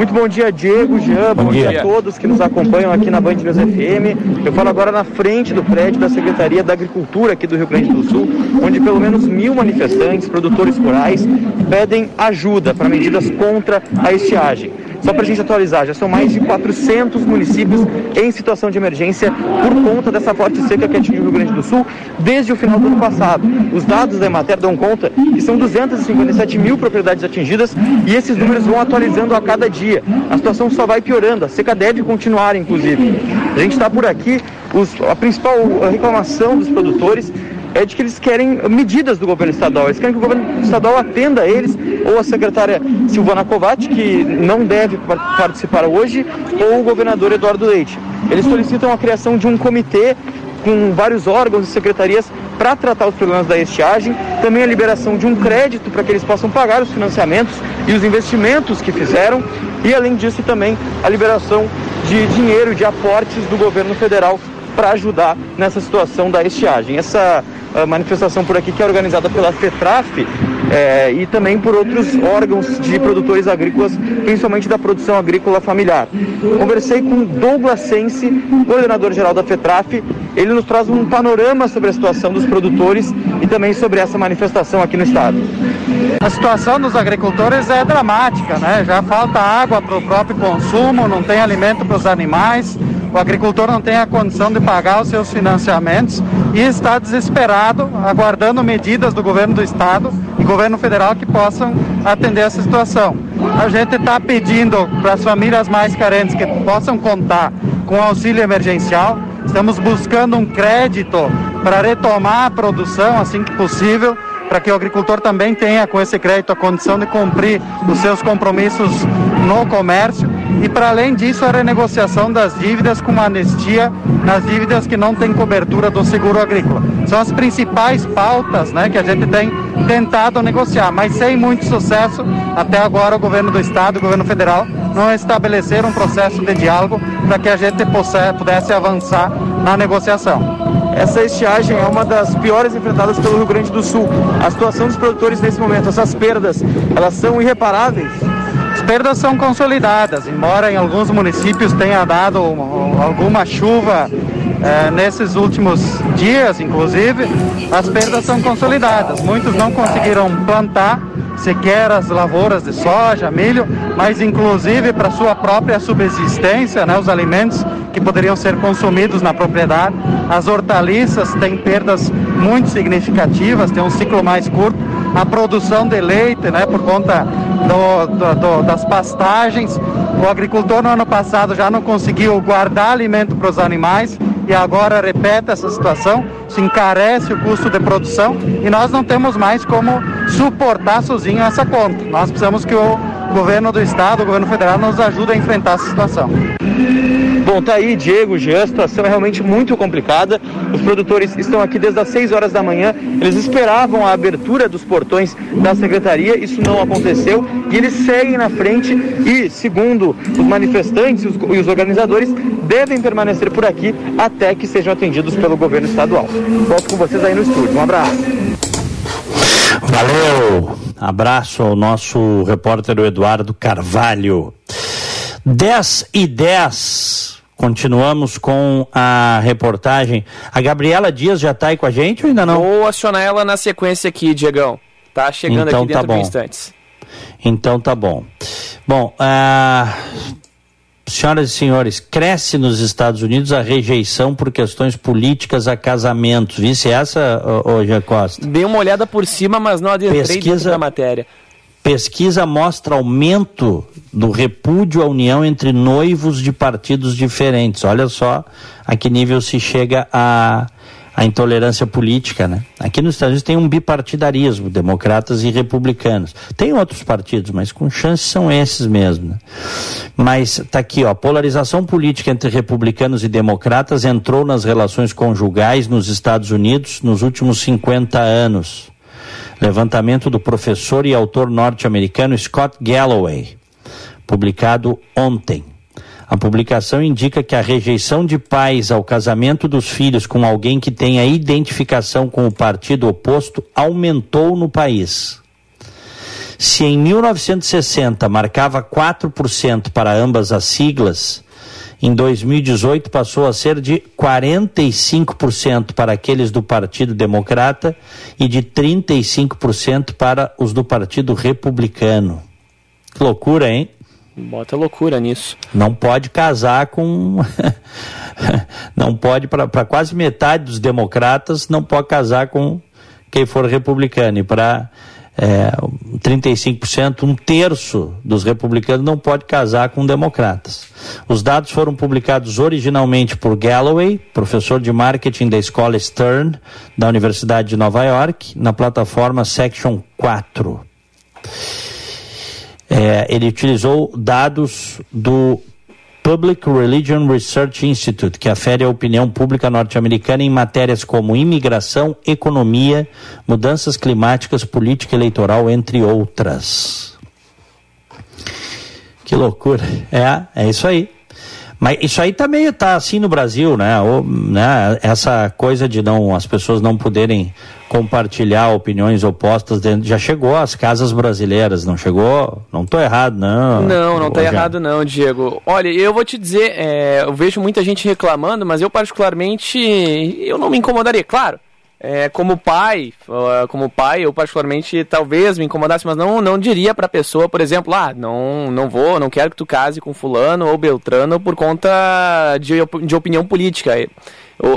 D: Muito bom dia, Diego, Jean, bom, bom dia. dia. a todos que nos acompanham aqui na Band News FM. Eu falo agora na frente do prédio da Secretaria da Agricultura aqui do Rio Grande do Sul, onde pelo menos mil manifestantes, produtores rurais, pedem ajuda para medidas contra a estiagem. Só para a gente atualizar, já são mais de 400 municípios em situação de emergência por conta dessa forte seca que atingiu o Rio Grande do Sul desde o final do ano passado. Os dados da Emater dão conta que são 257 mil propriedades atingidas e esses números vão atualizando a cada dia. A situação só vai piorando, a seca deve continuar, inclusive. A gente está por aqui, os, a principal reclamação dos produtores é de que eles querem medidas do governo estadual. Eles querem que o governo estadual atenda a eles, ou a secretária Silvana Kovács, que não deve participar hoje, ou o governador Eduardo Leite. Eles solicitam a criação de um comitê com vários órgãos e secretarias para tratar os problemas da estiagem, também a liberação de um crédito para que eles possam pagar os financiamentos e os investimentos que fizeram, e além disso também a liberação de dinheiro, de aportes do governo federal para ajudar nessa situação da estiagem. Essa manifestação por aqui que é organizada pela FETRAF é, e também por outros órgãos de produtores agrícolas, principalmente da produção agrícola familiar. Conversei com Douglas Sense, coordenador-geral da FETRAF. Ele nos traz um panorama sobre a situação dos produtores e também sobre essa manifestação aqui no estado.
E: A situação dos agricultores é dramática, né? Já falta água para o próprio consumo, não tem alimento para os animais o agricultor não tem a condição de pagar os seus financiamentos e está desesperado, aguardando medidas do governo do estado e governo federal que possam atender essa situação. A gente está pedindo para as famílias mais carentes que possam contar com auxílio emergencial. Estamos buscando um crédito para retomar a produção assim que possível para que o agricultor também tenha com esse crédito a condição de cumprir os seus compromissos no comércio e para além disso a renegociação das dívidas com uma anistia nas dívidas que não têm cobertura do seguro agrícola. São as principais pautas né, que a gente tem tentado negociar, mas sem muito sucesso. Até agora o governo do estado, o governo federal não estabeleceram um processo de diálogo para que a gente possa, pudesse avançar na negociação.
D: Essa estiagem é uma das piores enfrentadas pelo Rio Grande do Sul. A situação dos produtores nesse momento, essas perdas, elas são irreparáveis?
E: As perdas são consolidadas, embora em alguns municípios tenha dado alguma chuva é, nesses últimos dias, inclusive, as perdas são consolidadas. Muitos não conseguiram plantar sequer as lavouras de soja, milho, mas inclusive para sua própria subsistência, né, os alimentos que poderiam ser consumidos na propriedade. As hortaliças têm perdas muito significativas, têm um ciclo mais curto. A produção de leite, né, por conta do, do, do, das pastagens, o agricultor no ano passado já não conseguiu guardar alimento para os animais e agora repete essa situação, se encarece o custo de produção e nós não temos mais como suportar sozinho essa conta. Nós precisamos que o governo do estado, o governo federal nos ajude a enfrentar essa situação.
D: Bom, tá aí, Diego, Jean, a situação é realmente muito complicada. Os produtores estão aqui desde as 6 horas da manhã. Eles esperavam a abertura dos portões da secretaria, isso não aconteceu. E eles seguem na frente e, segundo os manifestantes e os organizadores, devem permanecer por aqui até que sejam atendidos pelo governo estadual. Volto com vocês aí no estúdio. Um abraço.
B: Valeu! Abraço ao nosso repórter Eduardo Carvalho. 10 e 10. Continuamos com a reportagem. A Gabriela Dias já está aí com a gente ou ainda não?
C: Vou acionar ela na sequência aqui, Diegão. Tá chegando
B: então,
C: aqui dentro
B: tá bom.
C: de instantes.
B: Então tá bom. Bom, ah, senhoras e senhores, cresce nos Estados Unidos a rejeição por questões políticas a casamentos. Visse essa, hoje Costa?
C: Dei uma olhada por cima, mas não adentrei
B: Pesquisa...
C: da matéria.
B: Pesquisa mostra aumento do repúdio à união entre noivos de partidos diferentes. Olha só a que nível se chega a, a intolerância política, né? Aqui nos Estados Unidos tem um bipartidarismo, democratas e republicanos. Tem outros partidos, mas com chances são esses mesmo. Né? Mas tá aqui, ó, polarização política entre republicanos e democratas entrou nas relações conjugais nos Estados Unidos nos últimos 50 anos. Levantamento do professor e autor norte-americano Scott Galloway, publicado ontem. A publicação indica que a rejeição de pais ao casamento dos filhos com alguém que tenha identificação com o partido oposto aumentou no país. Se em 1960 marcava 4% para ambas as siglas, em 2018 passou a ser de 45% para aqueles do Partido Democrata e de 35% para os do Partido Republicano. Que loucura, hein?
C: Bota loucura nisso.
B: Não pode casar com. não pode, para quase metade dos democratas, não pode casar com quem for republicano. E para é, 35%, um terço dos republicanos não pode casar com democratas. Os dados foram publicados originalmente por Galloway, professor de marketing da escola Stern, da Universidade de Nova York, na plataforma Section 4. É, ele utilizou dados do Public Religion Research Institute, que afere a opinião pública norte-americana em matérias como imigração, economia, mudanças climáticas, política eleitoral, entre outras. Que loucura. É, é isso aí. Mas isso aí também está assim no Brasil, né? Ou, né? Essa coisa de não as pessoas não poderem compartilhar opiniões opostas dentro, já chegou às casas brasileiras, não chegou? Não estou errado, não.
C: Não, não está errado não, Diego. Olha, eu vou te dizer, é, eu vejo muita gente reclamando, mas eu particularmente eu não me incomodaria, claro. É, como pai, como pai, eu particularmente talvez me incomodasse, mas não, não diria para a pessoa, por exemplo, ah, não, não vou, não quero que tu case com fulano ou beltrano por conta de, de opinião política.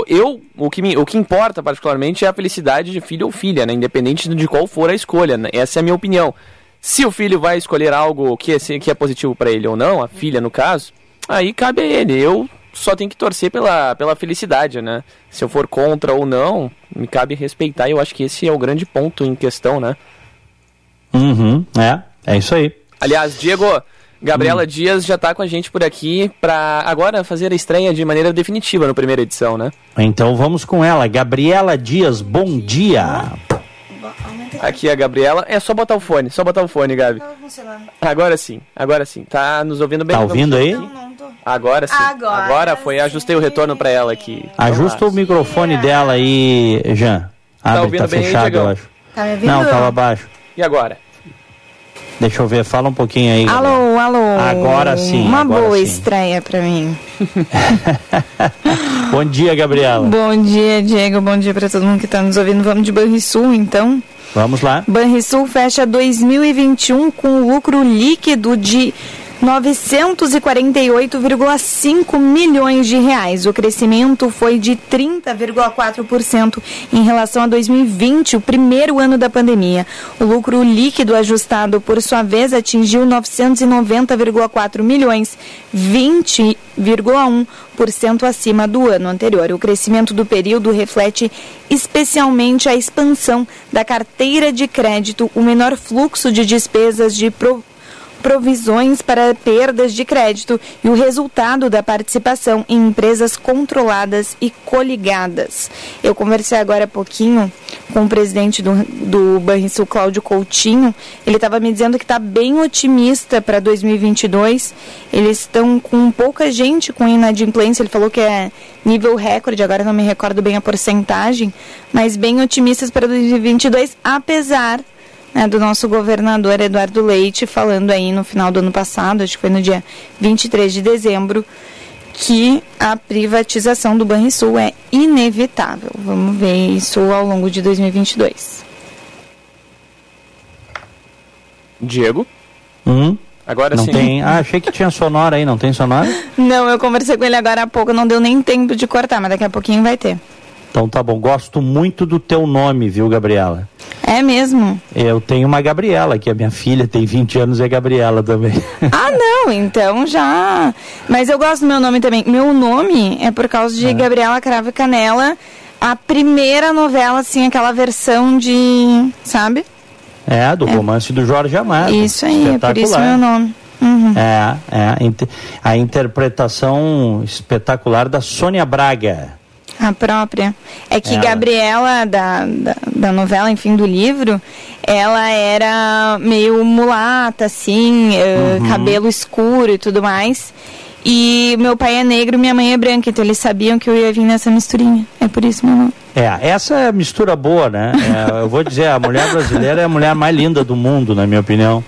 C: Eu, o que, me, o que importa particularmente é a felicidade de filho ou filha, né? independente de qual for a escolha. Né? Essa é a minha opinião. Se o filho vai escolher algo que é, que é positivo para ele ou não, a filha no caso, aí cabe a ele. Eu só tem que torcer pela, pela felicidade, né? Se eu for contra ou não, me cabe respeitar. E eu acho que esse é o grande ponto em questão, né?
B: Uhum, é, é isso aí.
C: Aliás, Diego, Gabriela hum. Dias já está com a gente por aqui para agora fazer a estreia de maneira definitiva no primeira edição, né?
B: Então vamos com ela. Gabriela Dias, bom dia.
C: Aqui a Gabriela. É só botar o fone, só botar o fone, Gabi. Agora sim, agora sim. Tá nos ouvindo bem?
B: Tá ouvindo aí?
C: Não, não tô. Agora sim. Agora, agora foi, ajustei o retorno para ela aqui.
B: Ajusta o microfone dela aí, Jean.
C: Abre, tá ouvindo tá bem fechado, aí, eu acho.
F: Tá me ouvindo?
B: Não, tava baixo.
C: E agora?
B: Deixa eu ver, fala um pouquinho aí.
F: Alô, alô.
B: Agora sim.
F: Uma
B: agora
F: boa
B: sim.
F: estreia para mim.
B: bom dia, Gabriela.
F: Bom dia, Diego. Bom dia para todo mundo que está nos ouvindo. Vamos de Banrisul, então.
B: Vamos lá.
F: Banrisul fecha 2021 com lucro líquido de 948,5 milhões de reais. O crescimento foi de 30,4% em relação a 2020, o primeiro ano da pandemia. O lucro líquido ajustado, por sua vez, atingiu 990,4 milhões, 20,1% acima do ano anterior. O crescimento do período reflete especialmente a expansão da carteira de crédito, o menor fluxo de despesas de pro provisões para perdas de crédito e o resultado da participação em empresas controladas e coligadas. Eu conversei agora há pouquinho com o presidente do, do Banrisul, Cláudio Coutinho. Ele estava me dizendo que está bem otimista para 2022. Eles estão com pouca gente com inadimplência. Ele falou que é nível recorde, agora não me recordo bem a porcentagem, mas bem otimistas para 2022, apesar né, do nosso governador Eduardo Leite, falando aí no final do ano passado, acho que foi no dia 23 de dezembro, que a privatização do Banrisul é inevitável. Vamos ver isso ao longo de 2022.
C: Diego?
B: Hum?
C: Agora
B: não
C: sim.
B: tem. Ah, achei que tinha sonora aí, não tem sonora?
F: Não, eu conversei com ele agora há pouco, não deu nem tempo de cortar, mas daqui a pouquinho vai ter.
B: Então tá bom. Gosto muito do teu nome, viu, Gabriela?
F: É mesmo?
B: Eu tenho uma Gabriela, que a minha filha tem 20 anos e é Gabriela também.
F: Ah, não, então já. Mas eu gosto do meu nome também. Meu nome é por causa de Gabriela Cravo e Canela, a primeira novela, assim, aquela versão de. Sabe?
B: É, do romance do Jorge Amado.
F: Isso aí, é por isso meu nome. Uhum.
B: É, é a interpretação espetacular da Sônia Braga.
F: A própria. É que
B: Ela.
F: Gabriela, da, da, da novela, enfim, do livro, ela era meio mulata, assim, eh,
B: Uhum.
F: cabelo escuro e tudo mais. E meu pai é negro minha mãe é branca, então eles sabiam que eu ia vir nessa misturinha. É por isso meu nome.
B: É, essa é a mistura boa, né? É, eu vou dizer, a mulher brasileira é a mulher mais linda do mundo, na minha opinião.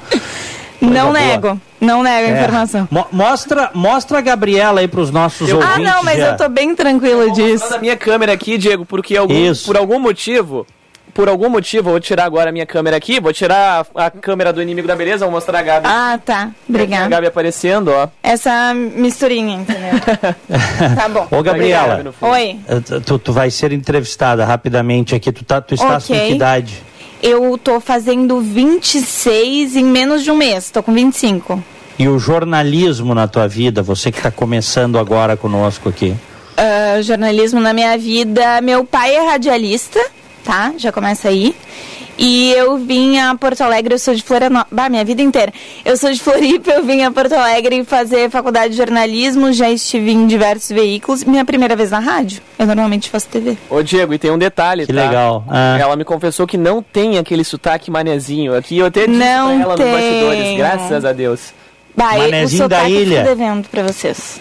F: não
B: boa.
F: nego, não nego a
B: É.
F: informação.
B: Mo- mostra, mostra a Gabriela aí para os nossos
F: Ah,
B: ouvintes.
F: não, mas
B: já.
F: eu tô bem tranquila disso.
C: Da minha câmera aqui, Diego, porque algum,
B: Isso.
C: por algum motivo, por algum motivo, eu vou tirar agora a minha câmera aqui, vou tirar a, a câmera do inimigo da beleza, vou mostrar a Gabi.
F: Ah, tá.
C: A
F: Obrigada.
C: Gabi aparecendo, ó.
F: Essa misturinha, entendeu? tá bom.
B: Ô, Gabriela.
F: Oi.
B: tu, tu vai ser entrevistada rapidamente aqui. Tu, tá, tu estás com
F: Ok.
B: que idade?
F: Eu tô fazendo 26 em menos de um mês. Tô com 25.
B: E o jornalismo na tua vida, você que está começando agora conosco aqui.
F: Ah, jornalismo na minha vida. Meu pai é radialista, tá? Já começa aí. E eu vim a Porto Alegre, eu sou de Florianópolis. Bah, minha vida inteira. Eu sou de Floripa, eu vim a Porto Alegre fazer faculdade de jornalismo, já estive em diversos veículos. Minha primeira vez na rádio. Eu normalmente faço TV.
C: Ô, Diego, e tem um detalhe,
B: Que
C: tá?
B: legal. Ah.
C: Ela me confessou que não tem aquele sotaque manezinho. Aqui eu até disse
F: Não
C: pra ela
F: tem.
C: nos bastidores, graças a Deus.
F: Bah, o
B: Manezinho da
F: sotaque eu
B: ilha.
F: tô devendo pra vocês.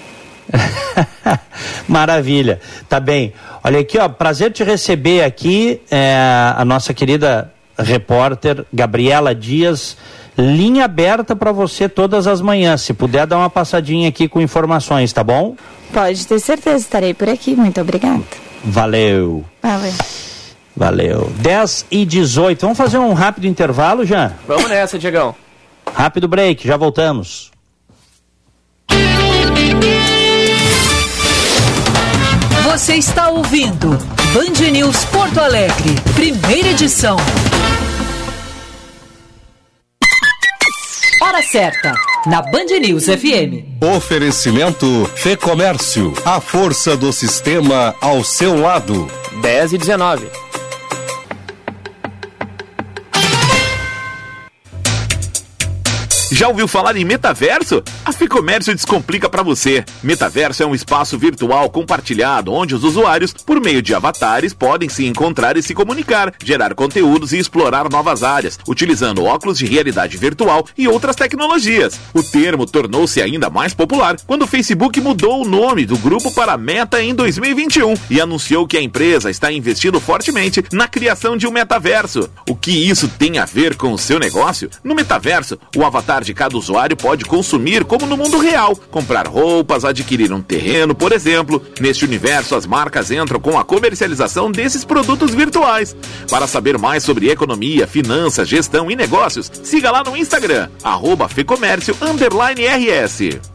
B: Maravilha. Tá bem. Olha aqui, ó, prazer te receber aqui, é, a nossa querida repórter Gabriela Dias. Linha aberta para você todas as manhãs. Se puder dar uma passadinha aqui com informações, tá bom?
F: Pode ter certeza, estarei por aqui. Muito obrigada.
B: Valeu.
F: Valeu.
B: Valeu. 10 e 18. Vamos fazer um rápido intervalo já?
C: Vamos nessa, Diegão.
B: Rápido break, já voltamos.
A: Você está ouvindo Band News Porto Alegre, primeira edição. Hora certa, na Band News FM.
G: Oferecimento Fê Comércio, a força do sistema ao seu lado.
C: 10 e 19.
H: Já ouviu falar em metaverso? A Ficomércio descomplica para você. Metaverso é um espaço virtual compartilhado onde os usuários, por meio de avatares, podem se encontrar e se comunicar, gerar conteúdos e explorar novas áreas, utilizando óculos de realidade virtual e outras tecnologias. O termo tornou-se ainda mais popular quando o Facebook mudou o nome do grupo para Meta em 2021 e anunciou que a empresa está investindo fortemente na criação de um metaverso. O que isso tem a ver com o seu negócio? No metaverso, o avatar de cada usuário pode consumir como no mundo real, comprar roupas, adquirir um terreno, por exemplo. Neste universo, as marcas entram com a comercialização desses produtos virtuais. Para saber mais sobre economia, finanças, gestão e negócios, siga lá no Instagram, arroba Fecomércio RS.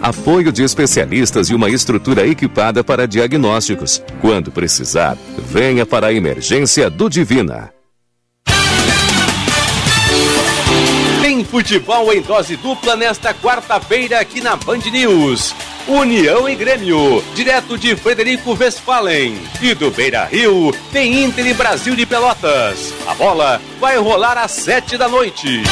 G: apoio de especialistas e uma estrutura equipada para diagnósticos. Quando precisar, venha para a emergência do Divina.
I: Tem futebol em dose dupla nesta quarta-feira aqui na Band News. União e Grêmio, direto de Frederico Westphalen. E do Beira Rio, tem Inter e Brasil de Pelotas. A bola vai rolar às sete da noite.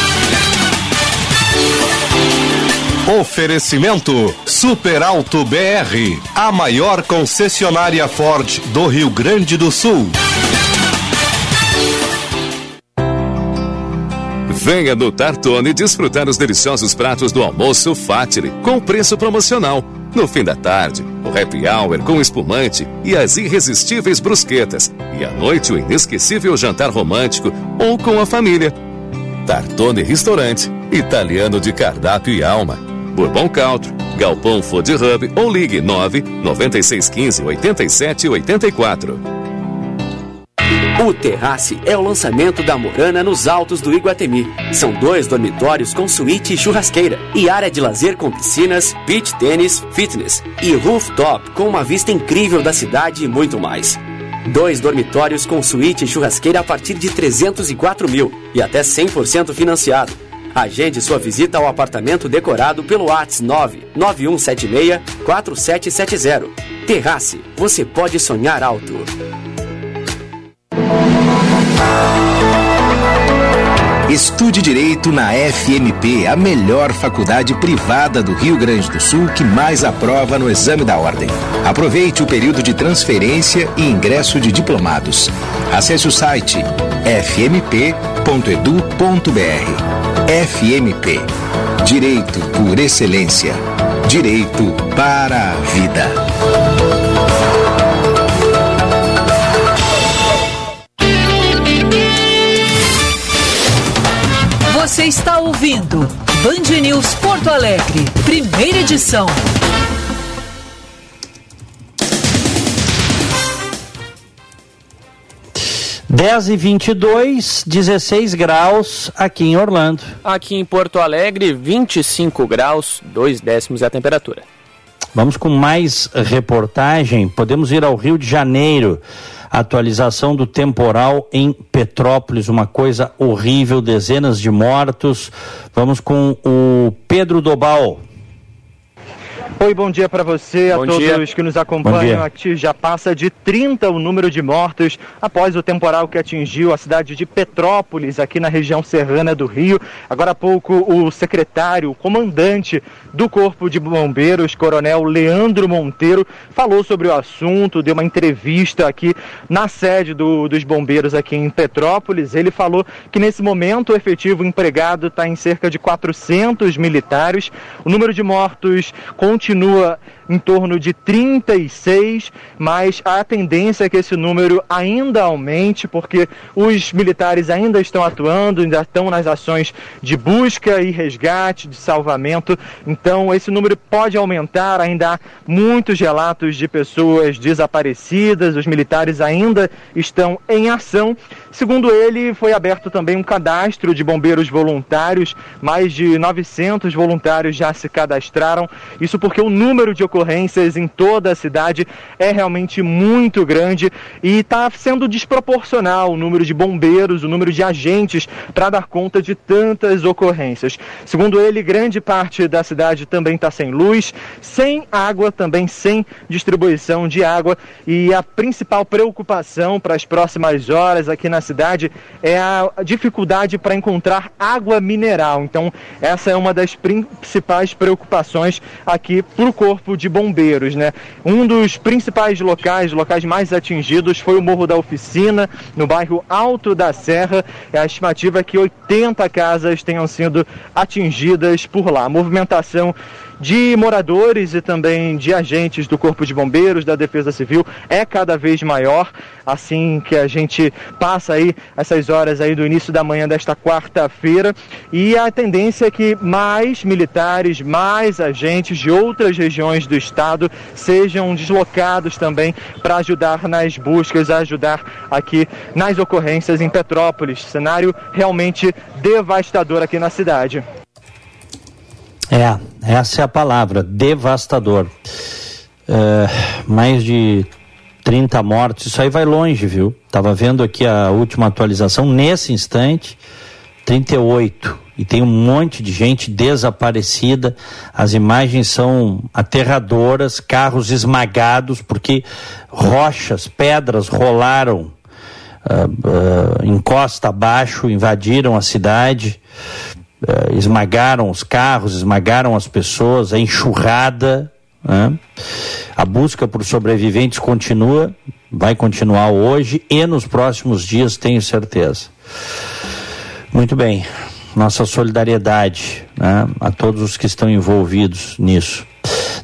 G: Oferecimento Super Alto BR, a maior concessionária Ford do Rio Grande do Sul. Venha no Tartone desfrutar os deliciosos pratos do almoço Fatile com preço promocional. No fim da tarde, o happy hour com espumante e as irresistíveis brusquetas. E à noite, o inesquecível jantar romântico ou com a família. Tartone Restaurante, italiano de cardápio e alma. Bourbon Country, Galpão Food Hub ou ligue 9 9615 87 84.
J: O Terrace é o lançamento da Morana nos altos do Iguatemi. São dois dormitórios com suíte e churrasqueira e área de lazer com piscinas, beach tênis, fitness e rooftop com uma vista incrível da cidade e muito mais. Dois dormitórios com suíte e churrasqueira a partir de 304 mil e até 100% financiado. Agende sua visita ao apartamento decorado pelo ATS 99176 4770. Terrace, você pode sonhar alto.
K: Estude Direito na FMP, a melhor faculdade privada do Rio Grande do Sul que mais aprova no exame da ordem. Aproveite o período de transferência e ingresso de diplomados. Acesse o site fmp.edu.br. FMP Direito por Excelência. Direito para a Vida.
A: Você está ouvindo Band News Porto Alegre, primeira edição.
B: Dez e vinte e dois, 16 graus aqui em Orlando.
C: Aqui em Porto Alegre, 25 graus, dois décimos é a temperatura.
B: Vamos com mais reportagem. Podemos ir ao Rio de Janeiro atualização do temporal em Petrópolis, uma coisa horrível, dezenas de mortos. Vamos com o Pedro Dobal.
L: Oi, bom dia para você,
C: bom
L: a todos
C: dia.
L: que nos acompanham aqui. Já passa de 30 o número de mortos após o temporal que atingiu a cidade de Petrópolis, aqui na região serrana do Rio. Agora há pouco, o secretário, o comandante do Corpo de Bombeiros, Coronel Leandro Monteiro, falou sobre o assunto, deu uma entrevista aqui na sede do, dos bombeiros aqui em Petrópolis. Ele falou que nesse momento o efetivo empregado está em cerca de 400 militares. O número de mortos continua continua em torno de 36, mas a tendência é que esse número ainda aumente, porque os militares ainda estão atuando, ainda estão nas ações de busca e resgate, de salvamento. Então, esse número pode aumentar. Ainda há muitos relatos de pessoas desaparecidas, os militares ainda estão em ação. Segundo ele, foi aberto também um cadastro de bombeiros voluntários, mais de 900 voluntários já se cadastraram. Isso porque o número de ocorrências em toda a cidade é realmente muito grande e está sendo desproporcional o número de bombeiros, o número de agentes para dar conta de tantas ocorrências. Segundo ele, grande parte da cidade também está sem luz, sem água, também sem distribuição de água e a principal preocupação para as próximas horas aqui na cidade é a dificuldade para encontrar água mineral. Então, essa é uma das principais preocupações aqui para o Corpo de Bombeiros. Né? Um dos principais locais, locais mais atingidos, foi o Morro da Oficina, no bairro Alto da Serra. A estimativa é que 80 casas tenham sido atingidas por lá. A movimentação de moradores e também de agentes do Corpo de Bombeiros, da Defesa Civil, é cada vez maior, assim que a gente passa aí essas horas aí do início da manhã desta quarta-feira, e a tendência é que mais militares, mais agentes de outras regiões do estado sejam deslocados também para ajudar nas buscas, ajudar aqui nas ocorrências em Petrópolis, cenário realmente devastador aqui na cidade.
B: É, essa é a palavra, devastador. É, mais de 30 mortos, isso aí vai longe, viu? Tava vendo aqui a última atualização, nesse instante, 38. E tem um monte de gente desaparecida. As imagens são aterradoras, carros esmagados, porque rochas, pedras rolaram uh, uh, encosta abaixo, invadiram a cidade. Uh, esmagaram os carros, esmagaram as pessoas, a enxurrada. Né? A busca por sobreviventes continua, vai continuar hoje e nos próximos dias, tenho certeza. Muito bem. nossa solidariedade né, a todos os que estão envolvidos nisso.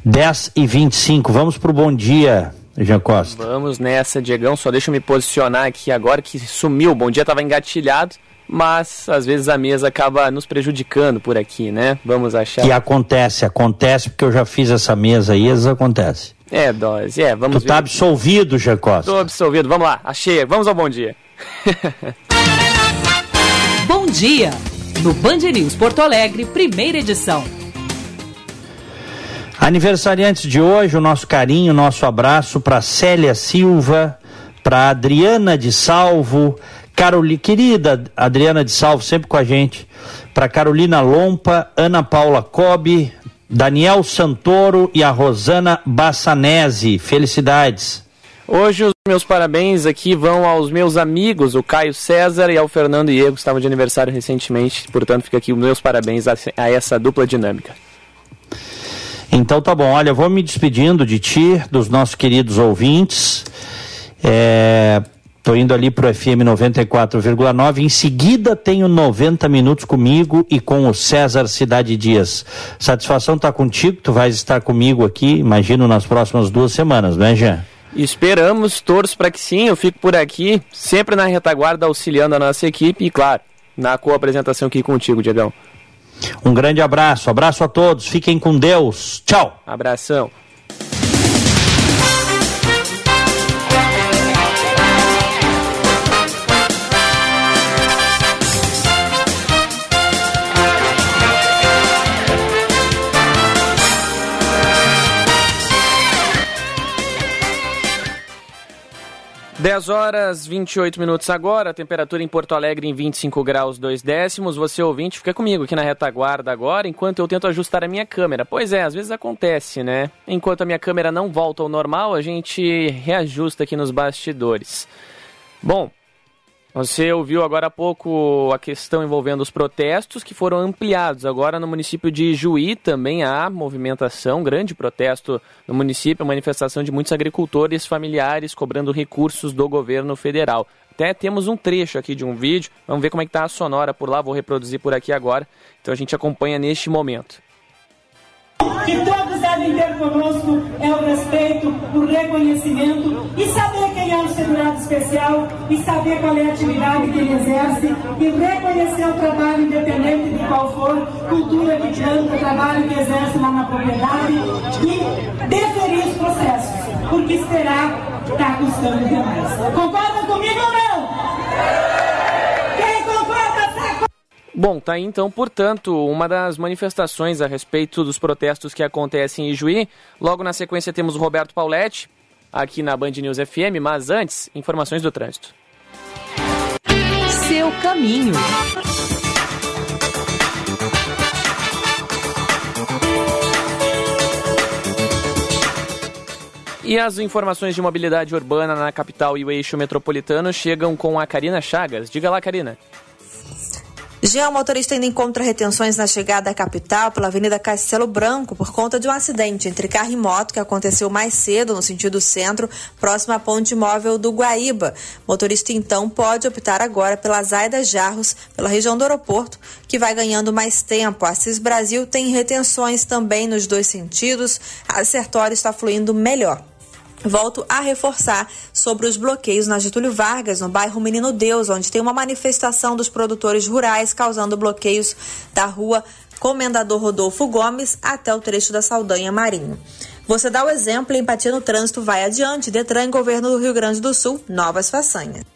B: 10 e 25 vamos para o bom dia, Jean Costa.
C: Vamos nessa, Diegão. Só deixa eu me posicionar aqui agora que sumiu. Bom dia estava engatilhado, mas às vezes a mesa acaba nos prejudicando por aqui, né? Vamos achar.
B: Que acontece, acontece porque eu já fiz essa mesa aí, isso acontece.
C: É, dose, é, vamos
B: Tu tá absolvido, Jean Costa.
C: Tô absolvido, vamos lá, achei, vamos ao bom dia.
A: bom dia, no Band News Porto Alegre, primeira edição.
B: Aniversariantes de hoje, o nosso carinho, o nosso abraço para Célia Silva, para Adriana de Salvo, Caroli, querida Adriana de Salvo, sempre com a gente, para Carolina Lompa, Ana Paula Cobe, Daniel Santoro e a Rosana Bassanese. Felicidades.
C: Hoje os meus parabéns aqui vão aos meus amigos, o Caio César e ao Fernando Iego, que estavam de aniversário recentemente. Portanto, fica aqui os meus parabéns a, a essa dupla dinâmica.
B: Então tá bom, olha, vou me despedindo de ti, dos nossos queridos ouvintes. É, Tô indo ali pro FM 94,9. Em seguida tenho 90 minutos comigo e com o César Cidade Dias. Satisfação tá contigo, tu vais estar comigo aqui, imagino, nas próximas duas semanas, né, Jean?
C: Esperamos, torço para que sim, eu fico por aqui, sempre na retaguarda auxiliando a nossa equipe e, claro, na co-apresentação aqui contigo, Diegão.
B: Um grande abraço, abraço a todos, fiquem com Deus, tchau.
C: Abração. 10 horas 28 minutos agora, temperatura em Porto Alegre em 25 graus 2 décimos. Você ouvinte, fica comigo aqui na retaguarda agora, enquanto eu tento ajustar a minha câmera. Pois é, às vezes acontece, né? Enquanto a minha câmera não volta ao normal, a gente reajusta aqui nos bastidores. Bom, você ouviu agora há pouco a questão envolvendo os protestos que foram ampliados. Agora no município de Juí também há movimentação, grande protesto no município, manifestação de muitos agricultores familiares cobrando recursos do governo federal. Até temos um trecho aqui de um vídeo, vamos ver como é que está a sonora por lá, vou reproduzir por aqui agora. Então a gente acompanha neste momento
M: que todos devem ter conosco é o respeito, o reconhecimento e saber quem é um segurado especial e saber qual é a atividade que ele exerce e reconhecer o trabalho independente de qual for, cultura que planta, trabalho que exerce lá na propriedade e deferir os processos, porque esperar está custando demais. Concordam comigo ou não?
C: Bom, tá aí então, portanto, uma das manifestações a respeito dos protestos que acontecem em Juí. Logo na sequência temos o Roberto Pauletti, aqui na Band News FM, mas antes, informações do trânsito.
A: Seu caminho.
C: E as informações de mobilidade urbana na capital e o eixo metropolitano chegam com a Karina Chagas. Diga lá, Karina.
N: Já o motorista ainda encontra retenções na chegada à capital pela Avenida Castelo Branco por conta de um acidente entre carro e moto que aconteceu mais cedo no sentido centro, próximo à ponte móvel do Guaíba. O motorista então pode optar agora pela Zaida Jarros, pela região do aeroporto, que vai ganhando mais tempo. A CIS Brasil tem retenções também nos dois sentidos. A Sertório está fluindo melhor. Volto a reforçar sobre os bloqueios na Getúlio Vargas, no bairro Menino Deus, onde tem uma manifestação dos produtores rurais causando bloqueios da rua Comendador Rodolfo Gomes até o trecho da Saldanha Marinho. Você dá o exemplo empatia no trânsito vai adiante. Detran, governo do Rio Grande do Sul, novas façanhas.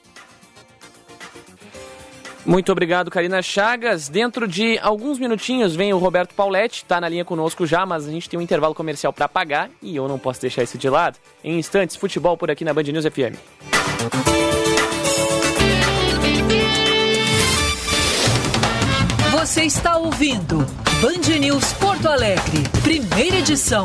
C: Muito obrigado, Karina Chagas. Dentro de alguns minutinhos vem o Roberto Pauletti, está na linha conosco já, mas a gente tem um intervalo comercial para pagar e eu não posso deixar isso de lado. Em instantes, futebol por aqui na Band News FM.
A: Você está ouvindo Band News Porto Alegre, primeira edição.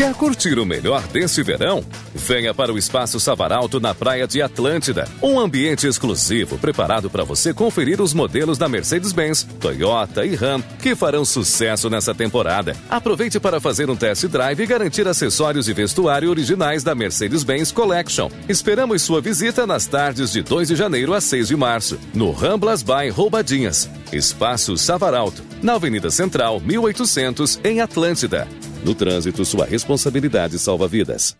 G: Quer curtir o melhor desse verão? Venha para o Espaço Savaralto na Praia de Atlântida. Um ambiente exclusivo preparado para você conferir os modelos da Mercedes-Benz, Toyota e Ram que farão sucesso nessa temporada. Aproveite para fazer um test drive e garantir acessórios e vestuário originais da Mercedes-Benz Collection. Esperamos sua visita nas tardes de 2 de janeiro a 6 de março, no Ramblas by Roubadinhas. Espaço Savaralto, na Avenida Central, 1800, em Atlântida. No trânsito, sua responsabilidade salva vidas.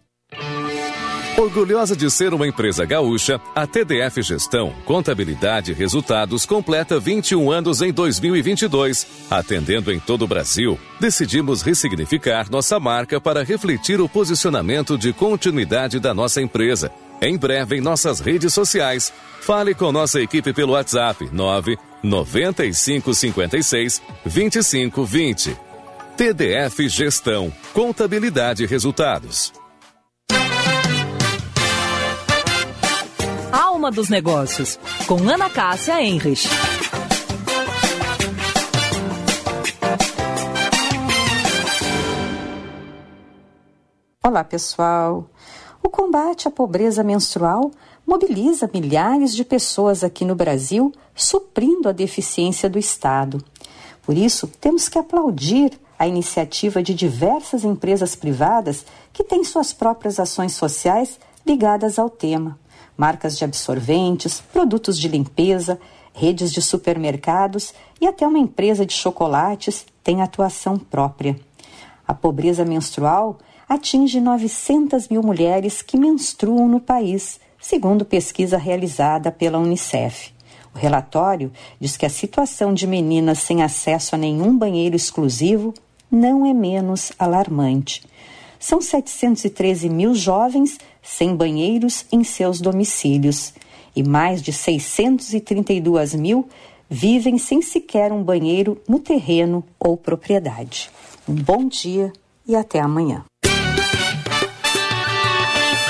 G: Orgulhosa de ser uma empresa gaúcha, a TDF Gestão, Contabilidade e Resultados completa 21 anos em 2022. Atendendo em todo o Brasil, decidimos ressignificar nossa marca para refletir o posicionamento de continuidade da nossa empresa. Em breve em nossas redes sociais. Fale com nossa equipe pelo WhatsApp 9 9556 2520. TDF Gestão, Contabilidade e Resultados.
A: Alma dos Negócios, com Ana Cássia Enrich.
O: Olá, pessoal. O combate à pobreza menstrual mobiliza milhares de pessoas aqui no Brasil, suprindo a deficiência do Estado. Por isso, temos que aplaudir a iniciativa de diversas empresas privadas que têm suas próprias ações sociais ligadas ao tema. Marcas de absorventes, produtos de limpeza, redes de supermercados e até uma empresa de chocolates têm atuação própria. A pobreza menstrual atinge 900 mil mulheres que menstruam no país, segundo pesquisa realizada pela Unicef. O relatório diz que a situação de meninas sem acesso a nenhum banheiro exclusivo não é menos alarmante. São 713 mil jovens sem banheiros em seus domicílios e mais de 632 mil vivem sem sequer um banheiro no terreno ou propriedade. Um bom dia e até amanhã.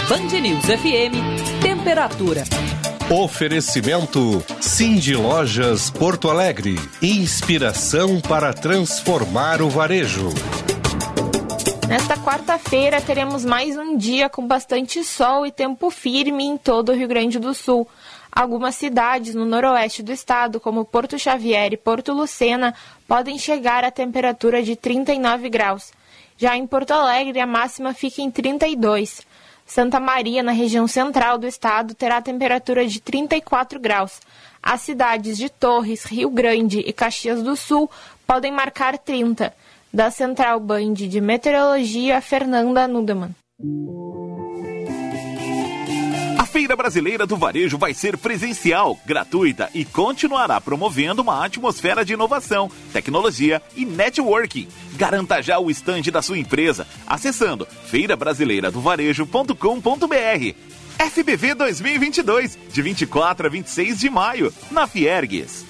A: Band News FM, temperatura.
P: Oferecimento Cindy Lojas Porto Alegre. Inspiração para transformar o varejo.
Q: Nesta quarta-feira teremos mais um dia com bastante sol e tempo firme em todo o Rio Grande do Sul. Algumas cidades no noroeste do estado, como Porto Xavier e Porto Lucena, podem chegar a temperatura de 39 graus. Já em Porto Alegre, a máxima fica em 32. Santa Maria, na região central do estado, terá temperatura de 34 graus. As cidades de Torres, Rio Grande e Caxias do Sul podem marcar 30. Da Central Band de Meteorologia, Fernanda Nudeman.
H: Feira Brasileira do Varejo vai ser presencial, gratuita e continuará promovendo uma atmosfera de inovação, tecnologia e networking. Garanta já o estande da sua empresa acessando feirabrasileiradovarejo.com.br. FBV 2022, de 24 a 26 de maio, na Fiergues.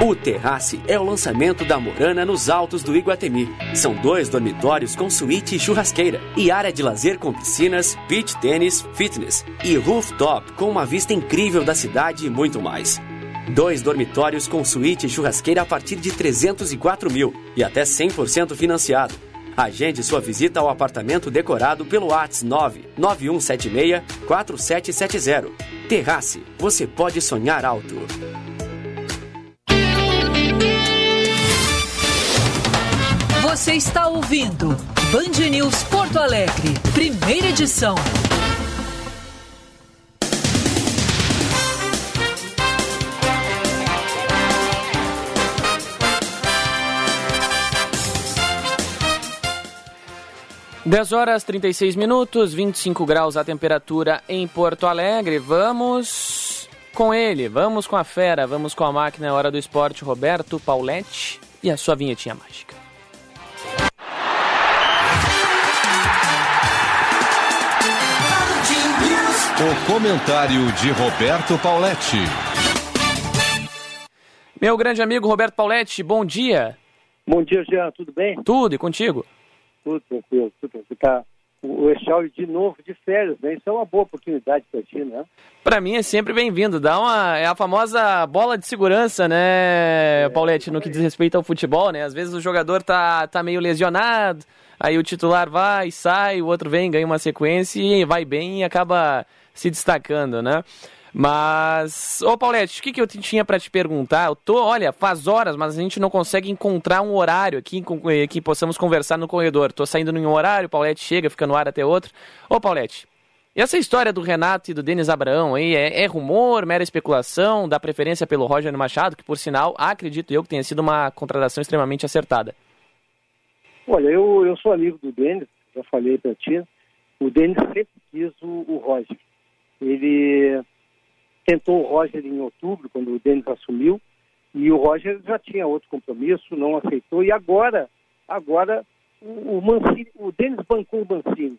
J: O Terrace é o lançamento da Morana nos altos do Iguatemi. São dois dormitórios com suíte e churrasqueira e área de lazer com piscinas, beach tênis, fitness e rooftop com uma vista incrível da cidade e muito mais. Dois dormitórios com suíte e churrasqueira a partir de 304 mil e até 100% financiado. Agende sua visita ao apartamento decorado pelo ATS 99176 4770. Terrace, você pode sonhar alto.
A: Você está ouvindo Band News Porto Alegre, primeira edição.
C: Dez horas 36 minutos, 25 graus a temperatura em Porto Alegre. Vamos com ele, vamos com a fera, vamos com a máquina, é hora do esporte, Roberto Pauletti e a sua vinhetinha mágica.
P: O comentário de Roberto Pauletti.
C: Meu grande amigo Roberto Pauletti, bom dia.
R: Bom dia, Jean, tudo bem?
C: Tudo, e contigo?
R: Tudo tranquilo, tudo tranquilo. Tá o Echauri de novo de férias, né? Isso é uma boa oportunidade para ti, né?
C: Para mim é sempre bem-vindo. Dá uma é a famosa bola de segurança, né, é, Paulette, no que diz respeito ao futebol, né? Às vezes o jogador tá tá meio lesionado, aí o titular vai, sai, o outro vem, ganha uma sequência e vai bem e acaba se destacando, né? Mas, ô Paulette, o que, que eu tinha para te perguntar? Eu tô, olha, faz horas, mas a gente não consegue encontrar um horário aqui eh, que possamos conversar no corredor. Tô saindo em um horário, Paulette chega, fica no ar até outro. Ô Paulette, e essa história do Renato e do Denis Abraão aí, é, é, rumor, mera especulação, dá preferência pelo Roger Machado, que por sinal, acredito eu que tenha sido uma contratação extremamente acertada.
R: Olha, eu, eu sou amigo do Denis, já falei para ti. O Denis sempre quis o, o Roger. Ele tentou o Roger em outubro, quando o Denis assumiu, e o Roger já tinha outro compromisso, não aceitou, e agora, agora o, Mancini, o Denis bancou o Mancini.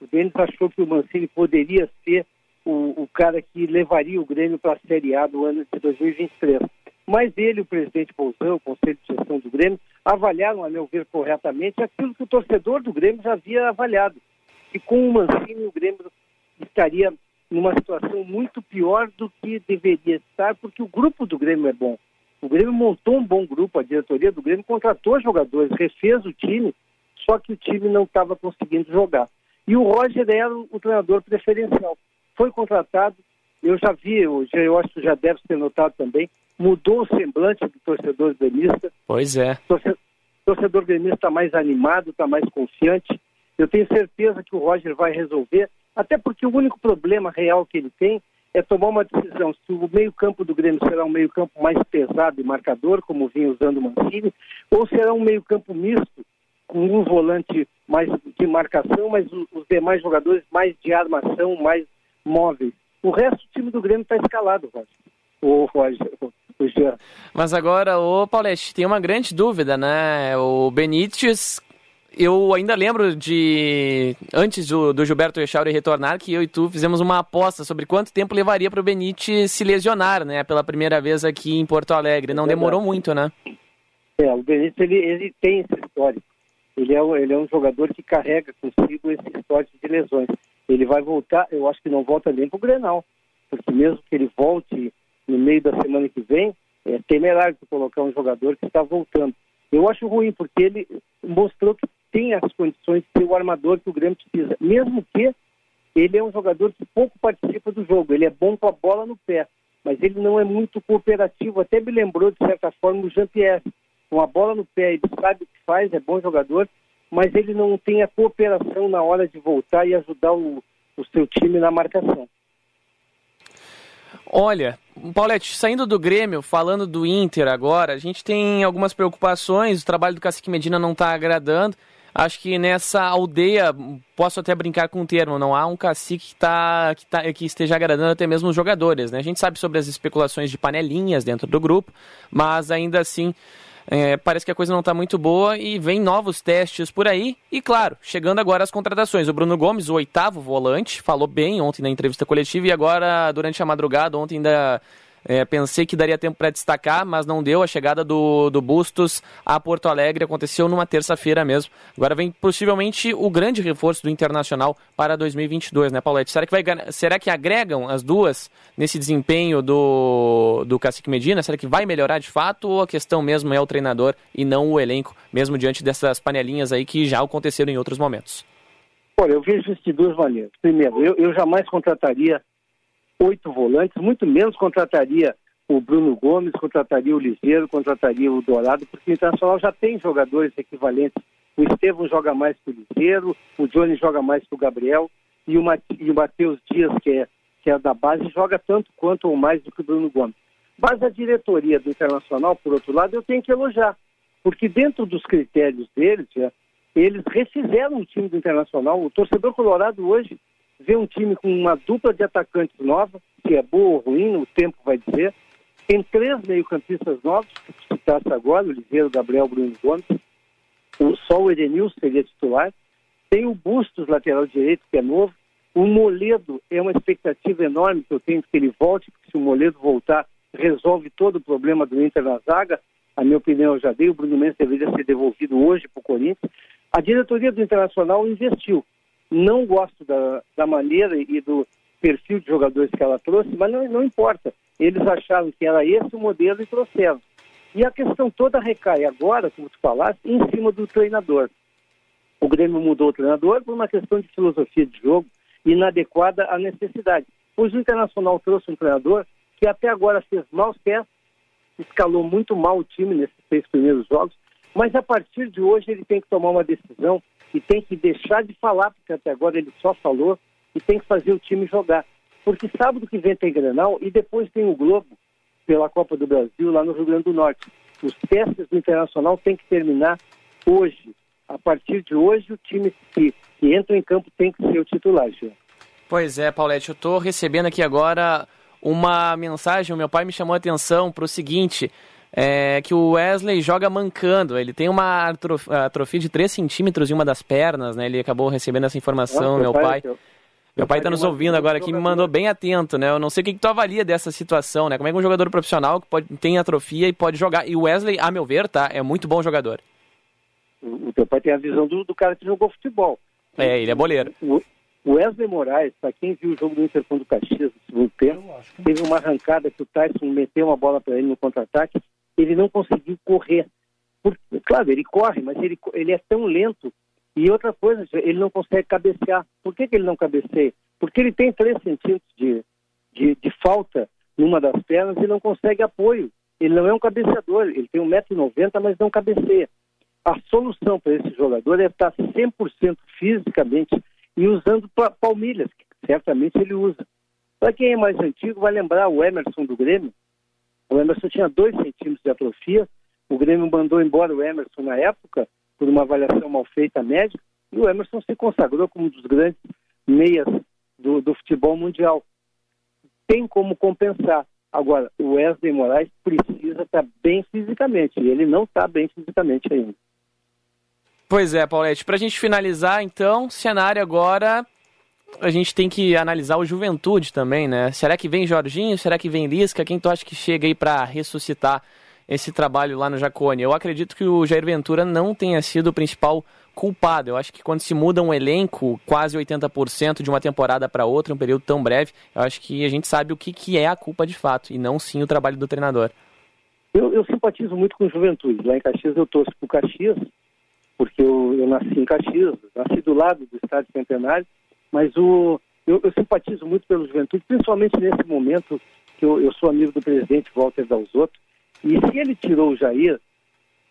R: O Denis achou que o Mancini poderia ser o, o cara que levaria o Grêmio para a Série A do ano de 2023. Mas ele, o presidente Bolsão, o Conselho de Gestão do Grêmio, avaliaram, a meu ver, corretamente aquilo que o torcedor do Grêmio já havia avaliado. E com o Mancini, o Grêmio estaria numa situação muito pior do que deveria estar, porque o grupo do Grêmio é bom. O Grêmio montou um bom grupo, a diretoria do Grêmio contratou jogadores, refez o time, só que o time não estava conseguindo jogar. E o Roger era o treinador preferencial. Foi contratado, eu já vi, eu, eu acho que já deve ter notado também, mudou o semblante do torcedor gremista.
C: Pois é.
R: O torcedor, torcedor gremista está mais animado, está mais confiante. Eu tenho certeza que o Roger vai resolver até porque o único problema real que ele tem é tomar uma decisão se o meio-campo do Grêmio será um meio-campo mais pesado e marcador, como vinha usando o Mancini, ou será um meio-campo misto, com um volante mais de marcação, mas os demais jogadores mais de armação, mais móveis. O resto do time do Grêmio está escalado, Roger. O Roger.
C: Mas agora, o Paulete, tem uma grande dúvida, né? O Benítez eu ainda lembro de, antes do, do Gilberto Echauri retornar, que eu e tu fizemos uma aposta sobre quanto tempo levaria para o Benítez se lesionar, né? Pela primeira vez aqui em Porto Alegre. Não é demorou muito, né?
R: É, o Benítez, ele, ele tem esse histórico. Ele é, ele é um jogador que carrega consigo esse histórico de lesões. Ele vai voltar, eu acho que não volta nem para o Grenal, porque mesmo que ele volte no meio da semana que vem, é temerário colocar um jogador que está voltando. Eu acho ruim, porque ele mostrou que tem as condições de ser o armador que o Grêmio precisa, mesmo que ele é um jogador que pouco participa do jogo, ele é bom com a bola no pé, mas ele não é muito cooperativo, até me lembrou de certa forma o Jean-Pierre, com a bola no pé, ele sabe o que faz, é bom jogador, mas ele não tem a cooperação na hora de voltar e ajudar o, o seu time na marcação.
C: Olha, Paulette, saindo do Grêmio, falando do Inter agora, a gente tem algumas preocupações, o trabalho do Cacique Medina não está agradando. Acho que nessa aldeia, posso até brincar com o termo, não há um cacique que, tá, que, tá, que esteja agradando até mesmo os jogadores. Né? A gente sabe sobre as especulações de panelinhas dentro do grupo, mas ainda assim é, parece que a coisa não está muito boa e vem novos testes por aí. E claro, chegando agora as contratações. O Bruno Gomes, o oitavo volante, falou bem ontem na entrevista coletiva e agora, durante a madrugada, ontem ainda é, pensei que daria tempo para destacar, mas não deu. A chegada do, do Bustos a Porto Alegre aconteceu numa terça-feira mesmo. Agora vem possivelmente o grande reforço do Internacional para 2022, né, Paulette? Será que, vai, será que agregam as duas nesse desempenho do, do Cacique Medina? Será que vai melhorar de fato ou a questão mesmo é o treinador e não o elenco, mesmo diante dessas panelinhas aí que já aconteceram em outros momentos?
R: Olha, eu vejo isso de duas maneiras. Primeiro, eu, eu jamais contrataria oito volantes, muito menos contrataria o Bruno Gomes, contrataria o Liseiro, contrataria o Dourado, porque o Internacional já tem jogadores equivalentes. O Estevam joga mais que o Liseiro, o Johnny joga mais que o Gabriel, e o, e o Matheus Dias, que é, que é da base, joga tanto quanto ou mais do que o Bruno Gomes. Mas a diretoria do Internacional, por outro lado, eu tenho que elogiar, porque dentro dos critérios deles, já, eles refizeram o time do Internacional. O torcedor colorado hoje vê um time com uma dupla de atacantes nova, que é boa ou ruim, o tempo vai dizer. Tem três meio-campistas novos, que citasse agora, o Ligeiro, Gabriel, Bruno Gomes. O, só o Edenilson seria titular. Tem o Bustos, lateral direito, que é novo. O Moledo é uma expectativa enorme que eu tenho que ele volte, porque se o Moledo voltar, resolve todo o problema do Inter na zaga. A minha opinião eu já dei, o Bruno Mendes deveria ser devolvido hoje para o Corinthians. A diretoria do Internacional investiu. Não gosto da, da maneira e do perfil de jogadores que ela trouxe, mas não, não importa. Eles acharam que era esse o modelo e trouxeram. E a questão toda recai agora, como tu falaste, em cima do treinador. O Grêmio mudou o treinador por uma questão de filosofia de jogo inadequada à necessidade. Pois o Internacional trouxe um treinador que até agora fez maus testes, escalou muito mal o time nesses seis primeiros jogos, mas a partir de hoje ele tem que tomar uma decisão e tem que deixar de falar, porque até agora ele só falou, e tem que fazer o time jogar. Porque sábado que vem tem Grenal e depois tem o Globo, pela Copa do Brasil lá no Rio Grande do Norte. Os testes do Internacional têm que terminar hoje. A partir de hoje, o time que, que entra em campo tem que ser o titular, Jean.
C: Pois é, Paulette, eu estou recebendo aqui agora uma mensagem, o meu pai me chamou a atenção para o seguinte, é, que o Wesley joga mancando, ele tem uma atrofia de 3 centímetros em uma das pernas, né? Ele acabou recebendo essa informação, meu pai. pai meu pai está nos ouvindo agora aqui, me mandou bem atento, né? Eu não sei o que, que tu avalia dessa situação, né? Como é que um jogador profissional que pode, tem atrofia e pode jogar. E o Wesley, a meu ver, tá? É muito bom jogador.
R: O, o teu pai tem a visão do, do cara que jogou futebol.
C: É, ele é boleiro.
R: O, Wesley Moraes, para quem viu o jogo do Inter contra o Caxias no segundo tempo, teve uma arrancada que o Tyson meteu uma bola para ele no contra-ataque, ele não conseguiu correr. Claro, ele corre, mas ele, ele é tão lento e outra coisa, ele não consegue cabecear. Por que, que ele não cabeceia? Porque ele tem 3 centímetros de, de, de, falta numa das pernas e não consegue apoio. Ele não é um cabeceador, ele tem 1,90m, mas não cabeceia. A solução para esse jogador é estar 100% fisicamente e usando palmilhas, que certamente ele usa. Para quem é mais antigo, vai lembrar o Emerson do Grêmio. O Emerson tinha 2 centímetros de atrofia, o Grêmio mandou embora o Emerson na época, por uma avaliação mal feita médica, e o Emerson se consagrou como um dos grandes meias do, do futebol mundial. Tem como compensar. Agora, o Wesley Moraes precisa estar bem fisicamente, e ele não está bem fisicamente ainda.
C: Pois é, Paulette. Para a gente finalizar, então, cenário agora, a gente tem que analisar o Juventude também, né? Será que vem Jorginho? Será que vem Lisca? Quem tu acha que chega aí para ressuscitar esse trabalho lá no Jacone. Eu acredito que o Jair Ventura não tenha sido o principal culpado. Eu acho que quando se muda um elenco, quase 80% de uma temporada para outra, um período tão breve, eu acho que a gente sabe o que, que é a culpa de fato, e não sim o trabalho do treinador.
R: Eu, eu simpatizo muito com Juventude. Lá em Caxias eu torço o Caxias, porque eu, eu, nasci em Caxias, nasci do lado do Estádio Centenário, mas o, eu, eu simpatizo muito pelo Juventude, principalmente nesse momento que eu, eu sou amigo do presidente Walter Dalzotto, e se ele tirou o Jair,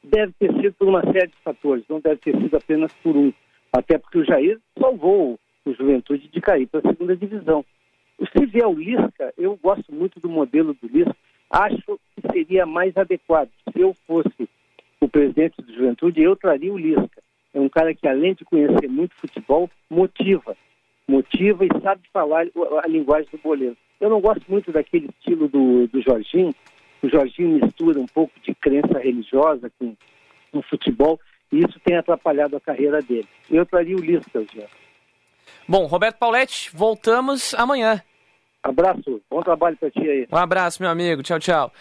R: deve ter sido por uma série de fatores, não deve ter sido apenas por um. Até porque o Jair salvou o Juventude de cair para a segunda divisão. Se vier o Lisca, eu gosto muito do modelo do Lisca, acho que seria mais adequado. Se eu fosse o presidente do Juventude, eu traria o Lisca. É um cara que, além de conhecer muito futebol, motiva. Motiva e sabe falar a linguagem do boleiro. Eu não gosto muito daquele estilo do, do Jorginho, o Jorginho mistura um pouco de crença religiosa com, com futebol e isso tem atrapalhado a carreira dele. Eu traria o Lisca, já.
C: Bom, Roberto Pauletti, voltamos amanhã.
R: Abraço, bom trabalho para ti aí.
C: Um abraço, meu amigo, tchau, tchau.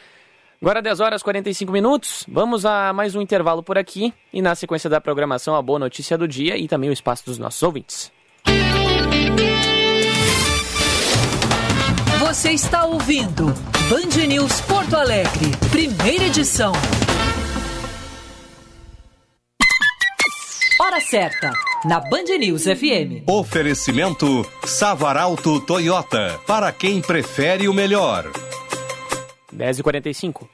C: Agora 10 horas e 45 minutos, vamos a mais um intervalo por aqui e na sequência da programação a boa notícia do dia e também o espaço dos nossos ouvintes.
A: Você está ouvindo Band News Porto Alegre, primeira edição. Hora certa, na Band News FM.
P: Oferecimento Savaralto Toyota, para quem prefere o melhor.
C: 10h45.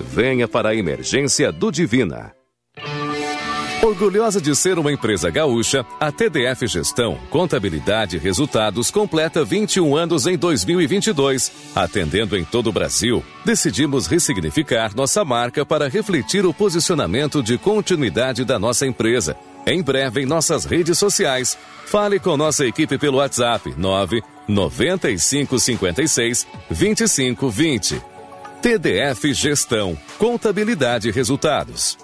G: venha para a emergência do Divina. Orgulhosa de ser uma empresa gaúcha, a TDF Gestão, Contabilidade e Resultados completa 21 anos em 2022. Atendendo em todo o Brasil, decidimos ressignificar nossa marca para refletir o posicionamento de continuidade da nossa empresa. Em breve em nossas redes sociais. Fale com nossa equipe pelo WhatsApp 9 9556 2520. TDF Gestão, Contabilidade e Resultados.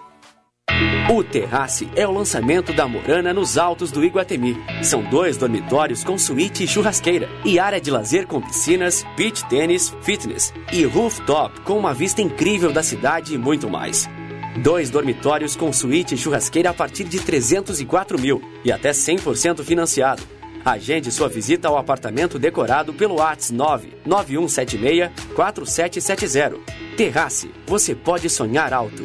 J: O Terrace é o lançamento da Morana nos altos do Iguatemi. São dois dormitórios com suíte e churrasqueira e área de lazer com piscinas, beach tênis, fitness e rooftop com uma vista incrível da cidade e muito mais. Dois dormitórios com suíte e churrasqueira a partir de 304 mil e até 100% financiado. Agende sua visita ao apartamento decorado pelo WhatsApp 99176 4770. Terrace, você pode sonhar alto.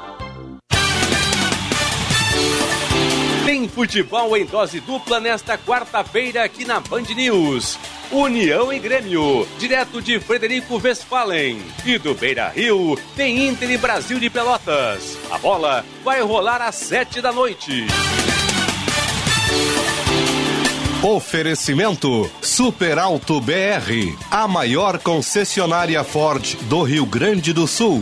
I: Tem futebol em dose dupla nesta quarta-feira aqui na Band News. União e Grêmio, direto de Frederico Westphalen. E do Beira Rio, tem Inter e Brasil de Pelotas. A bola vai rolar às sete da noite.
P: Oferecimento Super Alto BR, a maior concessionária Ford do Rio Grande do Sul.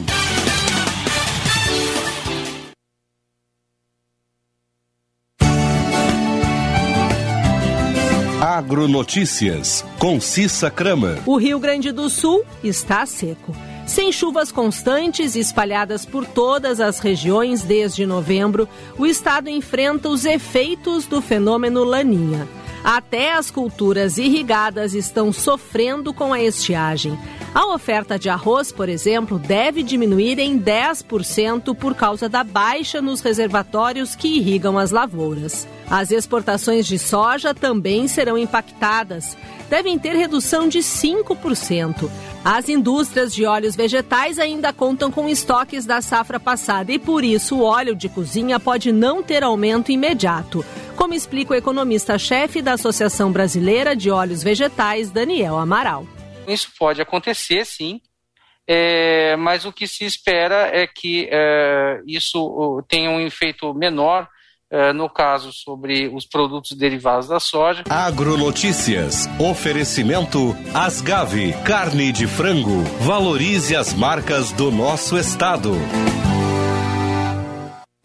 P: Agronotícias, com Cissa Crama.
S: O Rio Grande do Sul está seco. Sem chuvas constantes espalhadas por todas as regiões desde novembro, o estado enfrenta os efeitos do fenômeno Laninha. Até as culturas irrigadas estão sofrendo com a estiagem. A oferta de arroz, por exemplo, deve diminuir em 10% por causa da baixa nos reservatórios que irrigam as lavouras. As exportações de soja também serão impactadas. Devem ter redução de 5%. As indústrias de óleos vegetais ainda contam com estoques da safra passada e, por isso, o óleo de cozinha pode não ter aumento imediato, como explica o economista-chefe da Associação Brasileira de Óleos Vegetais, Daniel Amaral.
T: Isso pode acontecer, sim, é, mas o que se espera é que é, isso tenha um efeito menor é, no caso sobre os produtos derivados da soja.
P: Agronotícias. Oferecimento Asgave. Carne de frango. Valorize as marcas do nosso estado.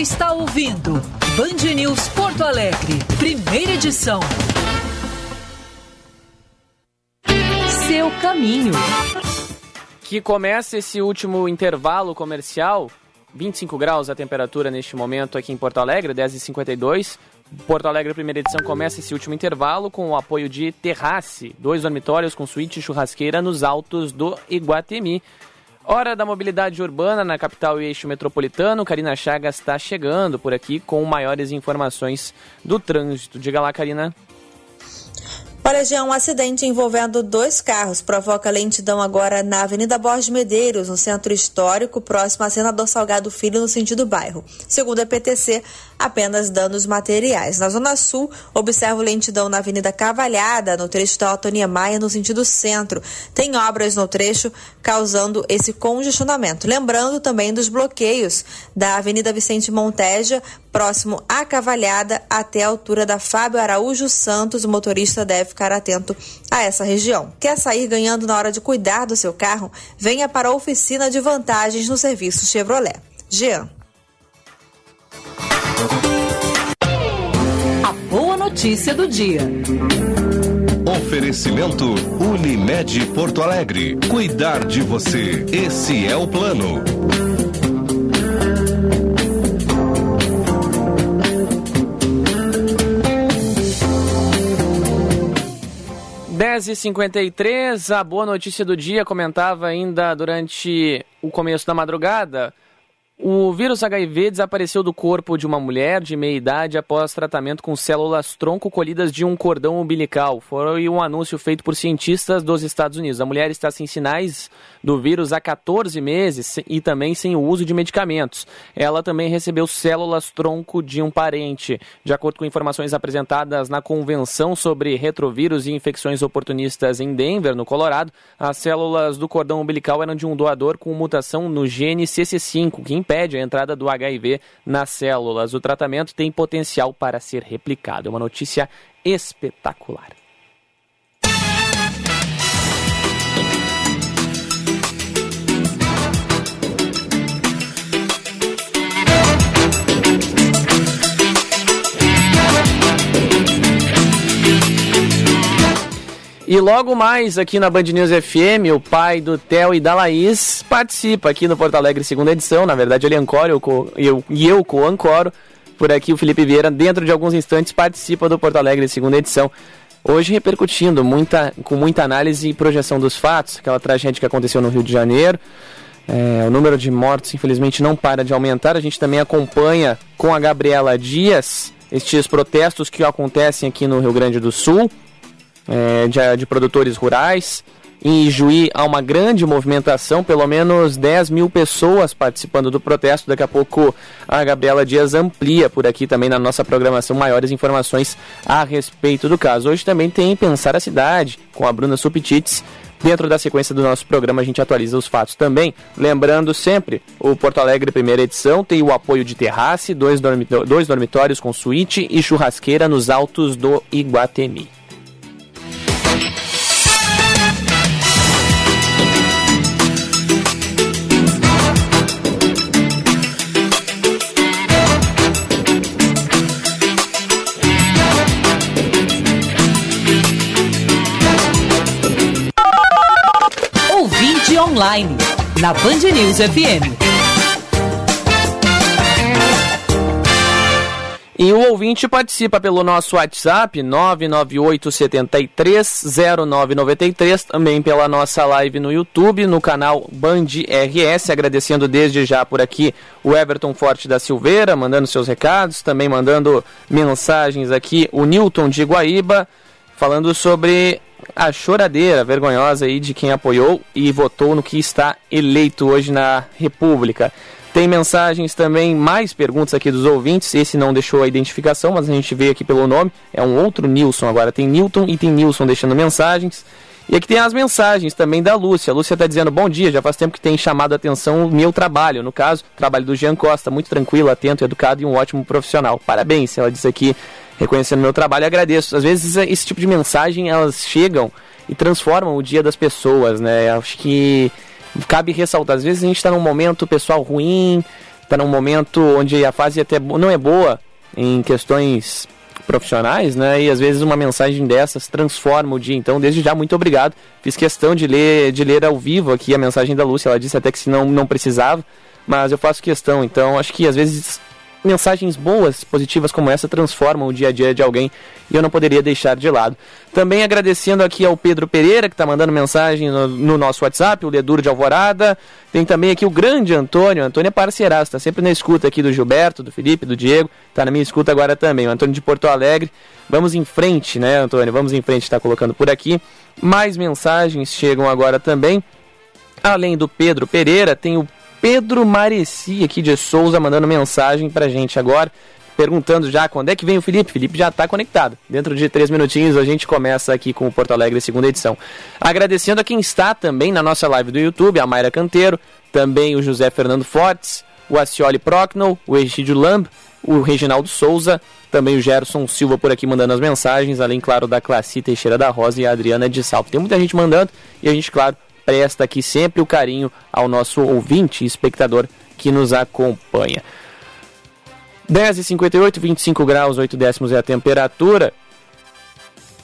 A: está ouvindo Band News Porto Alegre, primeira edição. Seu caminho.
C: Que começa esse último intervalo comercial. 25 graus a temperatura neste momento aqui em Porto Alegre, 10h52. Porto Alegre, primeira edição, começa esse último intervalo com o apoio de Terrace, dois dormitórios com suíte e churrasqueira nos altos do Iguatemi. Hora da mobilidade urbana na capital e eixo metropolitano. Karina Chagas está chegando por aqui com maiores informações do trânsito. Diga lá, Karina.
N: Já um acidente envolvendo dois carros provoca lentidão agora na Avenida Borges Medeiros, no centro histórico, próximo a Senador Salgado Filho, no sentido bairro. Segundo a PTC, apenas danos materiais. Na Zona Sul, observo lentidão na Avenida Cavalhada, no trecho da Autonia Maia, no sentido centro. Tem obras no trecho causando esse congestionamento. Lembrando também dos bloqueios da Avenida Vicente Monteja, próximo à Cavalhada, até a altura da Fábio Araújo Santos. O motorista deve ficar atento a essa região. Quer sair ganhando na hora de cuidar do seu carro? Venha para a oficina de vantagens no serviço Chevrolet. Jean.
A: A boa notícia do dia.
P: Oferecimento Unimed Porto Alegre. Cuidar de você. Esse é o plano.
C: Dez e cinquenta a boa notícia do dia comentava ainda durante o começo da madrugada o vírus HIV desapareceu do corpo de uma mulher de meia idade após tratamento com células tronco colhidas de um cordão umbilical. Foi um anúncio feito por cientistas dos Estados Unidos. A mulher está sem sinais do vírus há 14 meses e também sem o uso de medicamentos. Ela também recebeu células tronco de um parente. De acordo com informações apresentadas na Convenção sobre Retrovírus e Infecções Oportunistas em Denver, no Colorado, as células do cordão umbilical eram de um doador com mutação no gene CC5, que impede a entrada do HIV nas células. O tratamento tem potencial para ser replicado. É uma notícia espetacular. E logo mais aqui na Band News FM, o pai do Theo e da Laís participa aqui no Porto Alegre, segunda edição. Na verdade, ele ancora eu, eu, e eu co-ancoro. Por aqui, o Felipe Vieira, dentro de alguns instantes, participa do Porto Alegre, segunda edição. Hoje repercutindo muita, com muita análise e projeção dos fatos, aquela tragédia que aconteceu no Rio de Janeiro. É, o número de mortos, infelizmente, não para de aumentar. A gente também acompanha com a Gabriela Dias estes protestos que acontecem aqui no Rio Grande do Sul é, de, de, produtores rurais. Em Ijuí há uma grande movimentação, pelo menos 10 mil pessoas participando do protesto. Daqui a pouco a Gabriela Dias amplia por aqui também na nossa programação maiores informações a respeito do caso. Hoje também tem Pensar a Cidade com a Bruna Suptits. Dentro da sequência do nosso programa, a gente atualiza os fatos também. Lembrando sempre, o Porto Alegre, primeira edição, tem o apoio de terrace, dois dormitórios com suíte e churrasqueira nos altos do Iguatemi.
A: Online na Band News FM.
C: E o ouvinte participa pelo nosso WhatsApp 998730993, também pela nossa live no YouTube, no canal Band RS, agradecendo desde já por aqui o Everton Forte da Silveira, mandando seus recados, também mandando mensagens aqui o Newton de Guaíba, falando sobre a choradeira vergonhosa aí de quem apoiou e votou no que está eleito hoje na República. Tem mensagens também, mais perguntas aqui dos ouvintes. Esse não deixou a identificação, mas a gente vê aqui pelo nome. É um outro Nilson agora. Tem Newton e tem Nilson deixando mensagens. E aqui tem as mensagens também da Lúcia. A Lúcia está dizendo: Bom dia, já faz tempo que tem chamado a atenção o meu trabalho. No caso, trabalho do Jean Costa, muito tranquilo, atento, educado e um ótimo profissional. Parabéns, ela disse aqui, reconhecendo meu trabalho. Agradeço. Às vezes esse tipo de mensagem elas chegam e transformam o dia das pessoas, né? Acho que cabe ressaltar. Às vezes a gente está num momento pessoal ruim, está num momento onde a fase até não é boa em questões profissionais, né? E às vezes uma mensagem dessas transforma o dia. Então, desde já, muito obrigado. Fiz questão de ler, de ler ao vivo aqui a mensagem da Lúcia. Ela disse até que se não, não precisava, mas eu faço questão. Então, acho que às vezes mensagens boas, positivas como essa transformam o dia a dia de alguém e eu não poderia deixar de lado. Também agradecendo aqui ao Pedro Pereira, que está mandando mensagem no, no, nosso WhatsApp, o Leduro de Alvorada. Tem também aqui o grande Antônio, Antônio é parceiraço, está sempre na escuta aqui do Gilberto, do Felipe, do Diego, está na minha escuta agora também, o Antônio de Porto Alegre. Vamos em frente, né, Antônio? Vamos em frente, está colocando por aqui. Mais mensagens chegam agora também. Além do Pedro Pereira, tem o Pedro Mareci aqui de Souza mandando mensagem pra gente agora, perguntando já quando é que vem o Felipe. Felipe já está conectado. Dentro de três minutinhos a gente começa aqui com o Porto Alegre segunda edição. Agradecendo a quem está também na nossa live do YouTube, a Mayra Canteiro, também o José Fernando Fortes, o Acioli Procnol, o Egídio Lamb, o Reginaldo Souza, também o Gerson Silva por aqui mandando as mensagens, além, claro, da Classe Teixeira da Rosa e a Adriana de Salto. Tem muita gente mandando e a gente, claro, presta aqui sempre o carinho ao nosso ouvinte e espectador que nos acompanha. 10h58, 25 graus, 8 décimos é a temperatura.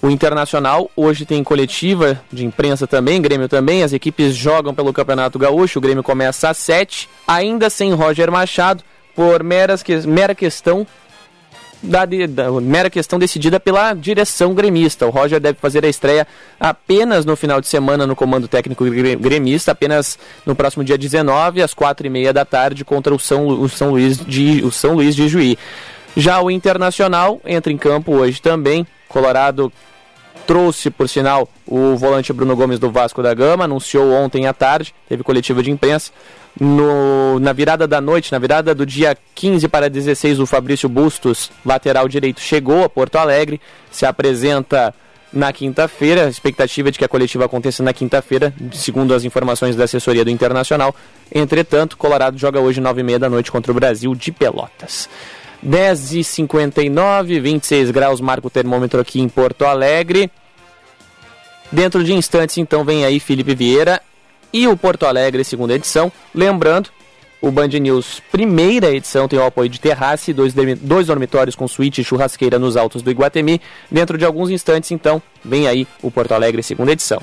C: O Internacional hoje tem coletiva de imprensa também, Grêmio também. As equipes jogam pelo Campeonato Gaúcho. O Grêmio começa às 7, ainda sem Roger Machado, por meras que, mera questão da, da, mera questão decidida pela direção gremista. O Roger deve fazer a estreia apenas no final de semana no comando técnico gremista, apenas no próximo dia 19, às quatro e meia da tarde, contra o São, o São, Luís, de, o São Luís de Juí. Já o Internacional entra em campo hoje também. Colorado trouxe, por sinal, o volante Bruno Gomes do Vasco da Gama, anunciou ontem à tarde, teve coletiva de imprensa. No, na virada da noite, na virada do dia 15 para 16, o Fabrício Bustos, lateral direito, chegou a Porto Alegre, se apresenta na quinta-feira. A expectativa é de que a coletiva aconteça na quinta-feira, segundo as informações da assessoria do Internacional. Entretanto, Colorado joga hoje 9h30 da noite contra o Brasil de Pelotas. 10h59, 26 graus, marca o termômetro aqui em Porto Alegre. Dentro de instantes, então, vem aí Felipe Vieira e o Porto Alegre, segunda edição. Lembrando, o Band News, primeira edição, tem o apoio de terrace, dois, dois dormitórios com suíte e churrasqueira nos altos do Iguatemi. Dentro de alguns instantes, então, vem aí o Porto Alegre, segunda edição.